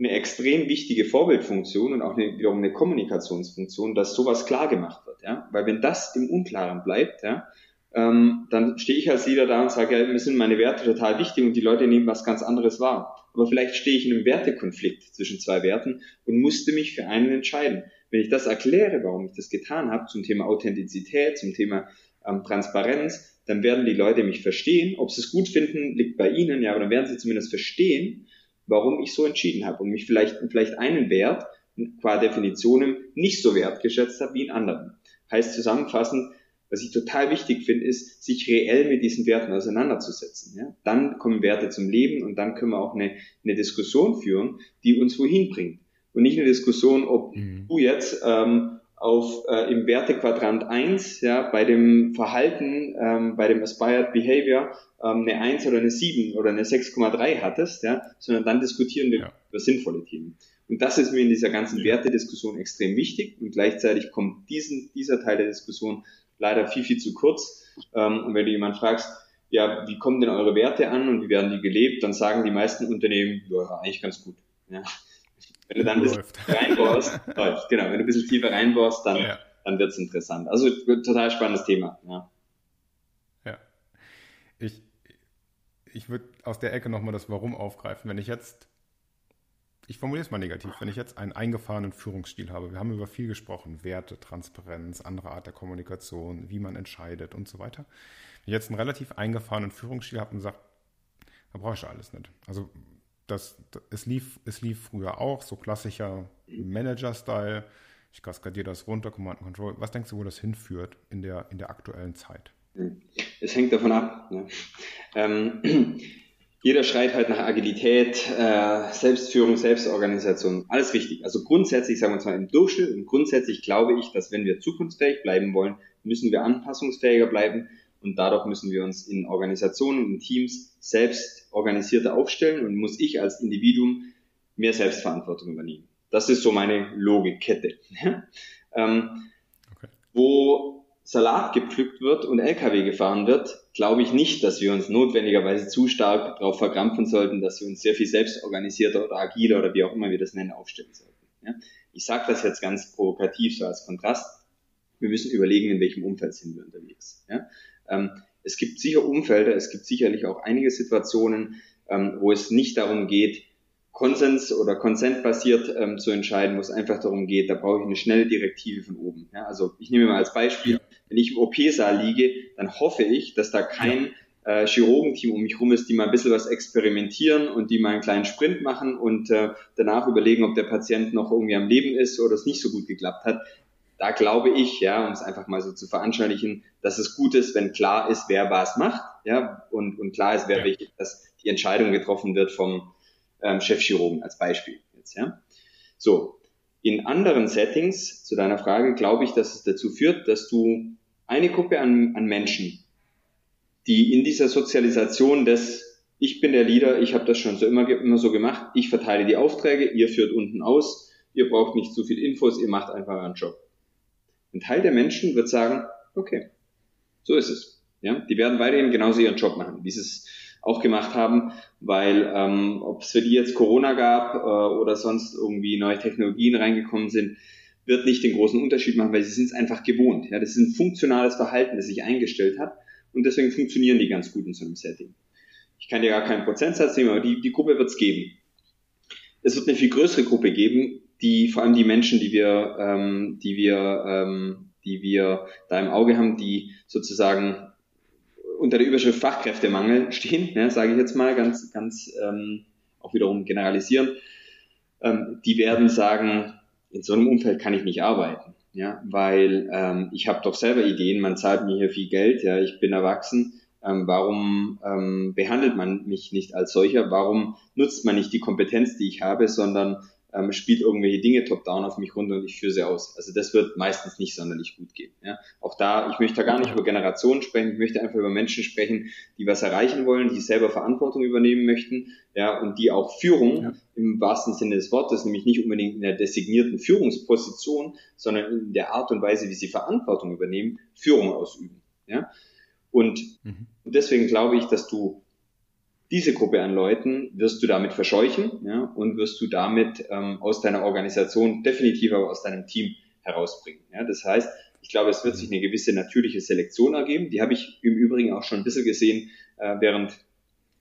eine extrem wichtige Vorbildfunktion und auch eine, wiederum eine Kommunikationsfunktion, dass sowas klar gemacht wird. Ja? Weil wenn das im Unklaren bleibt, ja, ähm, dann stehe ich als Leader da und sage, ja, mir sind meine Werte total wichtig und die Leute nehmen was ganz anderes wahr. Aber vielleicht stehe ich in einem Wertekonflikt zwischen zwei Werten und musste mich für einen entscheiden. Wenn ich das erkläre, warum ich das getan habe, zum Thema Authentizität, zum Thema ähm, Transparenz, dann werden die Leute mich verstehen. Ob sie es gut finden, liegt bei ihnen, ja, aber dann werden sie zumindest verstehen, warum ich so entschieden habe und mich vielleicht, vielleicht einen Wert qua Definition nicht so wertgeschätzt habe wie in anderen. Heißt zusammenfassend, was ich total wichtig finde, ist, sich reell mit diesen Werten auseinanderzusetzen. Ja? Dann kommen Werte zum Leben und dann können wir auch eine, eine Diskussion führen, die uns wohin bringt. Und nicht eine Diskussion, ob mhm. du jetzt ähm, auf äh, im Wertequadrant 1, ja, bei dem Verhalten, ähm, bei dem Aspired Behavior ähm, eine 1 oder eine 7 oder eine 6,3 hattest, ja, sondern dann diskutieren wir ja. über sinnvolle Themen. Und das ist mir in dieser ganzen. Wertediskussion extrem wichtig und gleichzeitig kommt diesen, dieser Teil der Diskussion leider viel, viel zu kurz. Ähm, und wenn du jemand fragst, ja, wie kommen denn eure Werte an und wie werden die gelebt, dann sagen die meisten Unternehmen, ja, eigentlich ganz gut. Ja. Wenn du dann ein bisschen reinbohrst, läuft, genau, wenn du ein bisschen tiefer reinbohrst, dann, ja. dann wird es interessant. Also total spannendes Thema. Ja. ja. Ich, ich würde aus der Ecke nochmal das Warum aufgreifen. Wenn ich jetzt ich formuliere es mal negativ, wenn ich jetzt einen eingefahrenen Führungsstil habe, wir haben über viel gesprochen, Werte, Transparenz, andere Art der Kommunikation, wie man entscheidet und so weiter. Wenn ich jetzt einen relativ eingefahrenen Führungsstil habe und sage, da brauche ich alles nicht. Also das, das, es, lief, es lief früher auch, so klassischer Manager-Style. Ich kaskadiere das runter, Command and Control. Was denkst du, wo das hinführt in der, in der aktuellen Zeit? Es hängt davon ab. Ne? Ähm, jeder schreit halt nach Agilität, äh, Selbstführung, Selbstorganisation, alles wichtig. Also grundsätzlich, sagen wir uns mal im Durchschnitt und grundsätzlich glaube ich, dass wenn wir zukunftsfähig bleiben wollen, müssen wir anpassungsfähiger bleiben und dadurch müssen wir uns in Organisationen, in Teams selbst organisierter aufstellen und muss ich als Individuum mehr Selbstverantwortung übernehmen. Das ist so meine Logikkette. ähm, okay. Wo Salat gepflückt wird und LKW gefahren wird, glaube ich nicht, dass wir uns notwendigerweise zu stark darauf verkrampfen sollten, dass wir uns sehr viel selbstorganisierter oder agiler oder wie auch immer wir das nennen, aufstellen sollten. Ja? Ich sage das jetzt ganz provokativ so als Kontrast. Wir müssen überlegen, in welchem Umfeld sind wir unterwegs. Ja? Ähm, es gibt sicher Umfelder, es gibt sicherlich auch einige Situationen, ähm, wo es nicht darum geht, Konsens oder konsentbasiert ähm, zu entscheiden, wo es einfach darum geht, da brauche ich eine schnelle Direktive von oben. Ja, also ich nehme mal als Beispiel, wenn ich im OP-Saal liege, dann hoffe ich, dass da kein äh, Chirurgenteam um mich rum ist, die mal ein bisschen was experimentieren und die mal einen kleinen Sprint machen und äh, danach überlegen, ob der Patient noch irgendwie am Leben ist oder es nicht so gut geklappt hat. Da glaube ich, ja, um es einfach mal so zu veranschaulichen, dass es gut ist, wenn klar ist, wer was macht, ja, und, und klar ist, wer ja. welche, dass die Entscheidung getroffen wird vom ähm, Chefchirurgen als Beispiel jetzt, ja. So. In anderen Settings, zu deiner Frage, glaube ich, dass es dazu führt, dass du eine Gruppe an, an Menschen, die in dieser Sozialisation des ich bin der Leader, ich habe das schon so immer, immer so gemacht, ich verteile die Aufträge, ihr führt unten aus, ihr braucht nicht zu viel Infos, ihr macht einfach euren Job. Ein Teil der Menschen wird sagen, okay, so ist es. Ja, die werden weiterhin genauso ihren Job machen, wie sie es auch gemacht haben, weil ähm, ob es für die jetzt Corona gab äh, oder sonst irgendwie neue Technologien reingekommen sind, wird nicht den großen Unterschied machen, weil sie sind es einfach gewohnt. Ja, das ist ein funktionales Verhalten, das sich eingestellt hat und deswegen funktionieren die ganz gut in so einem Setting. Ich kann dir gar keinen Prozentsatz nehmen, aber die, die Gruppe wird es geben. Es wird eine viel größere Gruppe geben, die vor allem die Menschen, die wir, ähm, die wir, ähm, die wir da im Auge haben, die sozusagen unter der Überschrift Fachkräftemangel stehen, ne, sage ich jetzt mal ganz, ganz ähm, auch wiederum generalisieren, ähm, die werden sagen, in so einem Umfeld kann ich nicht arbeiten, ja, weil ähm, ich habe doch selber Ideen, man zahlt mir hier viel Geld, ja, ich bin erwachsen, ähm, warum ähm, behandelt man mich nicht als solcher, warum nutzt man nicht die Kompetenz, die ich habe, sondern ähm, spielt irgendwelche Dinge top-down auf mich runter und ich führe sie aus. Also das wird meistens nicht sonderlich gut gehen. Ja. Auch da, ich möchte da gar nicht über Generationen sprechen, ich möchte einfach über Menschen sprechen, die was erreichen wollen, die selber Verantwortung übernehmen möchten, ja, und die auch Führung ja. im wahrsten Sinne des Wortes, nämlich nicht unbedingt in der designierten Führungsposition, sondern in der Art und Weise, wie sie Verantwortung übernehmen, Führung ausüben. Ja. Und mhm. deswegen glaube ich, dass du diese Gruppe an Leuten wirst du damit verscheuchen ja, und wirst du damit ähm, aus deiner Organisation, definitiv aber aus deinem Team herausbringen. Ja. Das heißt, ich glaube, es wird sich eine gewisse natürliche Selektion ergeben. Die habe ich im Übrigen auch schon ein bisschen gesehen, äh, während,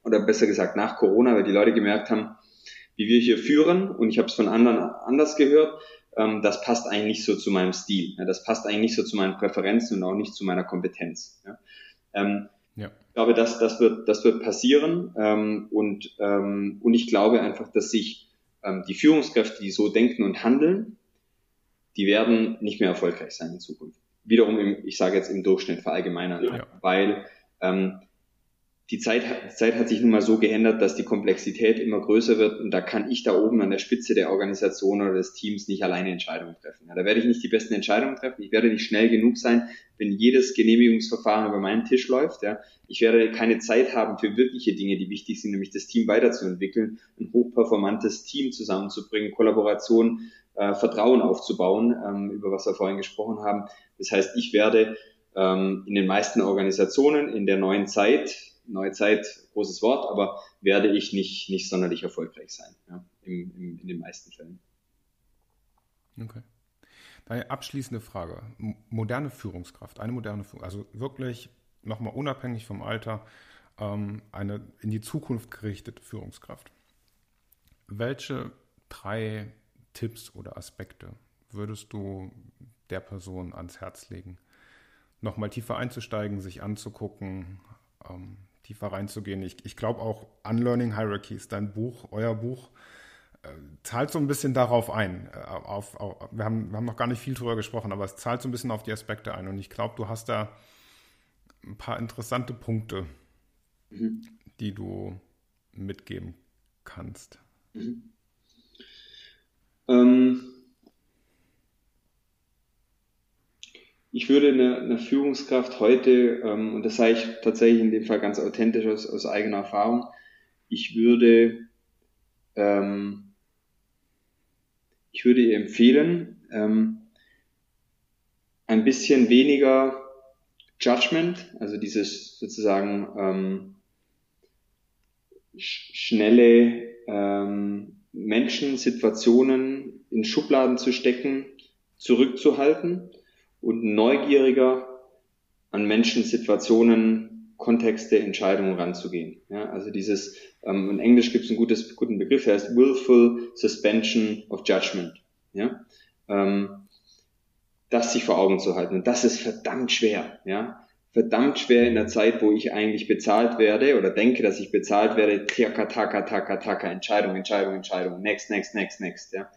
oder besser gesagt nach Corona, weil die Leute gemerkt haben, wie wir hier führen, und ich habe es von anderen anders gehört, ähm, das passt eigentlich nicht so zu meinem Stil. Ja, das passt eigentlich nicht so zu meinen Präferenzen und auch nicht zu meiner Kompetenz. Ja. Ähm, ja. Ich glaube, das, das, wird, das wird passieren ähm, und, ähm, und ich glaube einfach, dass sich ähm, die Führungskräfte, die so denken und handeln, die werden nicht mehr erfolgreich sein in Zukunft. Wiederum, im, ich sage jetzt im Durchschnitt verallgemeinern, ja. weil ähm, die Zeit, die Zeit hat sich nun mal so geändert, dass die Komplexität immer größer wird und da kann ich da oben an der Spitze der Organisation oder des Teams nicht alleine Entscheidungen treffen. Ja, da werde ich nicht die besten Entscheidungen treffen. Ich werde nicht schnell genug sein, wenn jedes Genehmigungsverfahren über meinen Tisch läuft. Ja. Ich werde keine Zeit haben für wirkliche Dinge, die wichtig sind, nämlich das Team weiterzuentwickeln, ein hochperformantes Team zusammenzubringen, Kollaboration, äh, Vertrauen aufzubauen, ähm, über was wir vorhin gesprochen haben. Das heißt, ich werde ähm, in den meisten Organisationen in der neuen Zeit neue Zeit, großes Wort, aber werde ich nicht, nicht sonderlich erfolgreich sein, ja, im, im, in den meisten Fällen. Okay. Eine abschließende Frage. Moderne Führungskraft, eine moderne Führungskraft, also wirklich nochmal unabhängig vom Alter, ähm, eine in die Zukunft gerichtete Führungskraft. Welche drei Tipps oder Aspekte würdest du der Person ans Herz legen? Nochmal tiefer einzusteigen, sich anzugucken, ähm, tiefer reinzugehen. Ich, ich glaube auch Unlearning Hierarchies, dein Buch, euer Buch, äh, zahlt so ein bisschen darauf ein. Äh, auf, auf, wir, haben, wir haben noch gar nicht viel drüber gesprochen, aber es zahlt so ein bisschen auf die Aspekte ein. Und ich glaube, du hast da ein paar interessante Punkte, mhm. die du mitgeben kannst. Mhm. Ähm, ich würde eine, eine Führungskraft heute, ähm, und das sage ich tatsächlich in dem Fall ganz authentisch aus, aus eigener Erfahrung, ich würde, ähm, ich würde ihr empfehlen, ähm, ein bisschen weniger Judgment, also dieses sozusagen ähm, schnelle ähm, Menschen, Situationen in Schubladen zu stecken, zurückzuhalten und neugieriger an Menschen, Situationen, Kontexte, Entscheidungen ranzugehen. Ja, also dieses, ähm, in Englisch gibt es einen gutes, guten Begriff, der heißt Willful Suspension of Judgment. Ja, ähm, das sich vor Augen zu halten. Und das ist verdammt schwer. Ja, verdammt schwer in der Zeit, wo ich eigentlich bezahlt werde oder denke, dass ich bezahlt werde, taka, taka, taka, taka, Entscheidung, Entscheidung, Entscheidung, next, next, next, next, ja.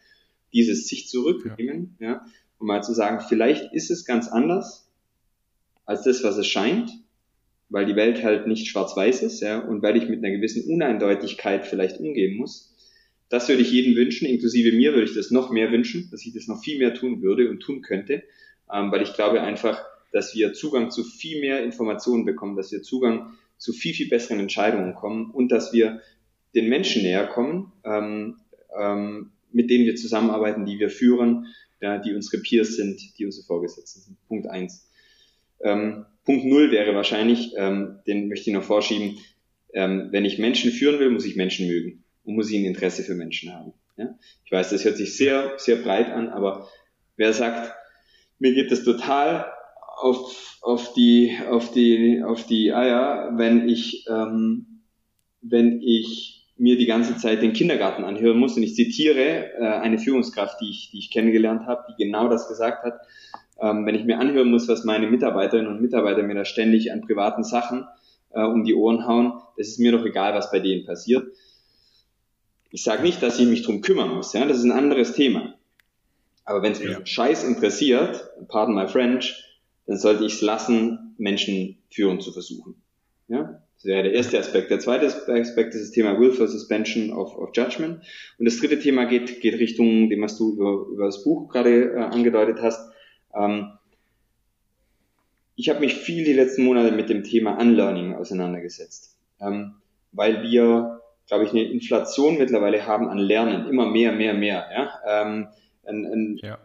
Dieses sich zurücknehmen, ja. ja um mal zu sagen, vielleicht ist es ganz anders als das, was es scheint, weil die Welt halt nicht schwarz-weiß ist, ja, und weil ich mit einer gewissen Uneindeutigkeit vielleicht umgehen muss. Das würde ich jedem wünschen, inklusive mir würde ich das noch mehr wünschen, dass ich das noch viel mehr tun würde und tun könnte, ähm, weil ich glaube einfach, dass wir Zugang zu viel mehr Informationen bekommen, dass wir Zugang zu viel, viel besseren Entscheidungen kommen und dass wir den Menschen näher kommen, ähm, ähm, mit denen wir zusammenarbeiten, die wir führen, ja, die unsere Peers sind, die unsere Vorgesetzten sind. Punkt eins. Ähm, Punkt null wäre wahrscheinlich, ähm, den möchte ich noch vorschieben, ähm, wenn ich Menschen führen will, muss ich Menschen mögen und muss ich ein Interesse für Menschen haben. Ja? Ich weiß, das hört sich sehr, sehr breit an, aber wer sagt, mir geht das total auf, auf die, auf die, auf die Eier, wenn ich, ähm, wenn ich mir die ganze Zeit den Kindergarten anhören muss. Und ich zitiere äh, eine Führungskraft, die ich, die ich kennengelernt habe, die genau das gesagt hat. Ähm, wenn ich mir anhören muss, was meine Mitarbeiterinnen und Mitarbeiter mir da ständig an privaten Sachen äh, um die Ohren hauen, das ist mir doch egal, was bei denen passiert. Ich sage nicht, dass ich mich drum kümmern muss, ja, das ist ein anderes Thema. Aber wenn es mich ja. scheiß interessiert, pardon my French, dann sollte ich es lassen, Menschen führen zu versuchen. Ja? Das wäre der erste Aspekt. Der zweite Aspekt ist das Thema Will for Suspension of, of Judgment. Und das dritte Thema geht, geht Richtung dem, was du über, über das Buch gerade äh, angedeutet hast. Ähm, ich habe mich viel die letzten Monate mit dem Thema Unlearning auseinandergesetzt, ähm, weil wir, glaube ich, eine Inflation mittlerweile haben an Lernen, immer mehr, mehr, mehr. Ja? Ähm, ein, ein, ja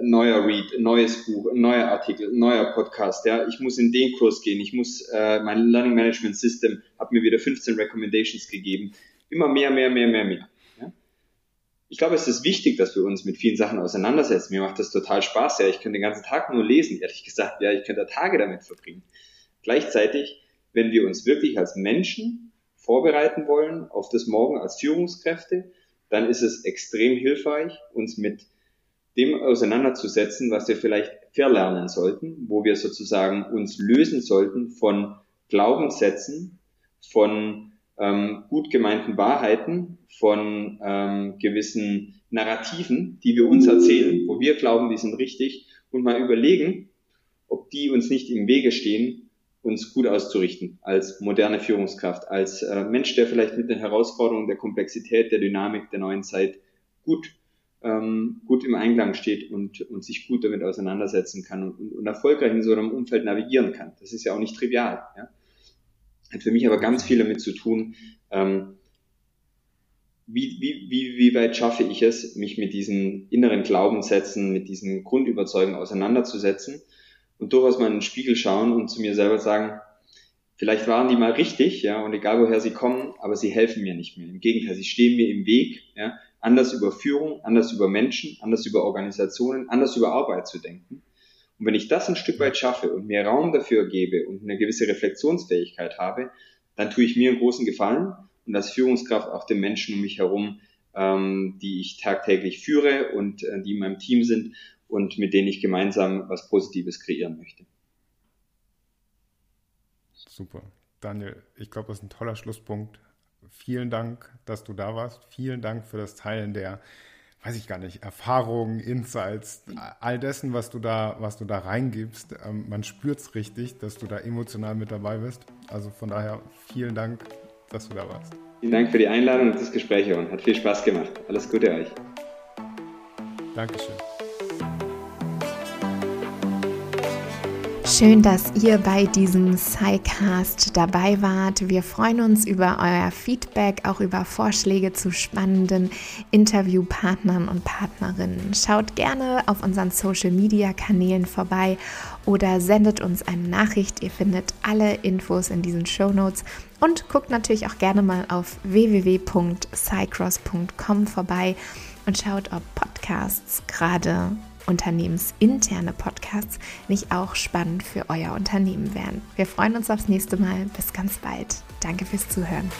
neuer Read, neues Buch, neuer Artikel, neuer Podcast, ja, ich muss in den Kurs gehen, ich muss, äh, mein Learning Management System hat mir wieder 15 Recommendations gegeben. Immer mehr, mehr, mehr, mehr, mehr. Ja? Ich glaube, es ist wichtig, dass wir uns mit vielen Sachen auseinandersetzen. Mir macht das total Spaß, ja, ich könnte den ganzen Tag nur lesen, ehrlich gesagt, ja, ich könnte Tage damit verbringen. Gleichzeitig, wenn wir uns wirklich als Menschen vorbereiten wollen auf das Morgen als Führungskräfte, dann ist es extrem hilfreich, uns mit dem auseinanderzusetzen, was wir vielleicht verlernen sollten, wo wir sozusagen uns lösen sollten von Glaubenssätzen, von ähm, gut gemeinten Wahrheiten, von ähm, gewissen Narrativen, die wir uns erzählen, wo wir glauben, die sind richtig, und mal überlegen, ob die uns nicht im Wege stehen, uns gut auszurichten als moderne Führungskraft, als äh, Mensch, der vielleicht mit den Herausforderungen der Komplexität, der Dynamik der neuen Zeit gut, ähm, gut im Einklang steht und, und sich gut damit auseinandersetzen kann und, und, und erfolgreich in so einem Umfeld navigieren kann. Das ist ja auch nicht trivial. Ja? Hat für mich aber ganz viel damit zu tun, ähm, wie, wie, wie, wie weit schaffe ich es, mich mit diesen inneren Glaubenssätzen, mit diesen Grundüberzeugungen auseinanderzusetzen und durchaus mal in den Spiegel schauen und zu mir selber sagen, vielleicht waren die mal richtig, ja, und egal woher sie kommen, aber sie helfen mir nicht mehr. Im Gegenteil, sie stehen mir im Weg, ja, anders über Führung, anders über Menschen, anders über Organisationen, anders über Arbeit zu denken. Und wenn ich das ein Stück weit schaffe und mir Raum dafür gebe und eine gewisse Reflexionsfähigkeit habe, dann tue ich mir einen großen Gefallen und als Führungskraft auch den Menschen um mich herum, ähm, die ich tagtäglich führe und äh, die in meinem Team sind und mit denen ich gemeinsam was Positives kreieren möchte. Super. Daniel, ich glaube, das ist ein toller Schlusspunkt. Vielen Dank, dass du da warst. Vielen Dank für das Teilen der weiß ich gar nicht, Erfahrungen, Insights, all dessen, was du da, was du da reingibst. Ähm, man spürt es richtig, dass du da emotional mit dabei bist. Also von daher vielen Dank, dass du da warst. Vielen Dank für die Einladung und das Gespräch, und Hat viel Spaß gemacht. Alles Gute euch. Dankeschön. Schön, dass ihr bei diesem SciCast dabei wart. Wir freuen uns über euer Feedback, auch über Vorschläge zu spannenden Interviewpartnern und Partnerinnen. Schaut gerne auf unseren Social-Media-Kanälen vorbei oder sendet uns eine Nachricht. Ihr findet alle Infos in diesen Show Notes und guckt natürlich auch gerne mal auf www.cycross.com vorbei und schaut, ob Podcasts gerade unternehmensinterne Podcasts nicht auch spannend für euer Unternehmen wären. Wir freuen uns aufs nächste Mal. Bis ganz bald. Danke fürs Zuhören.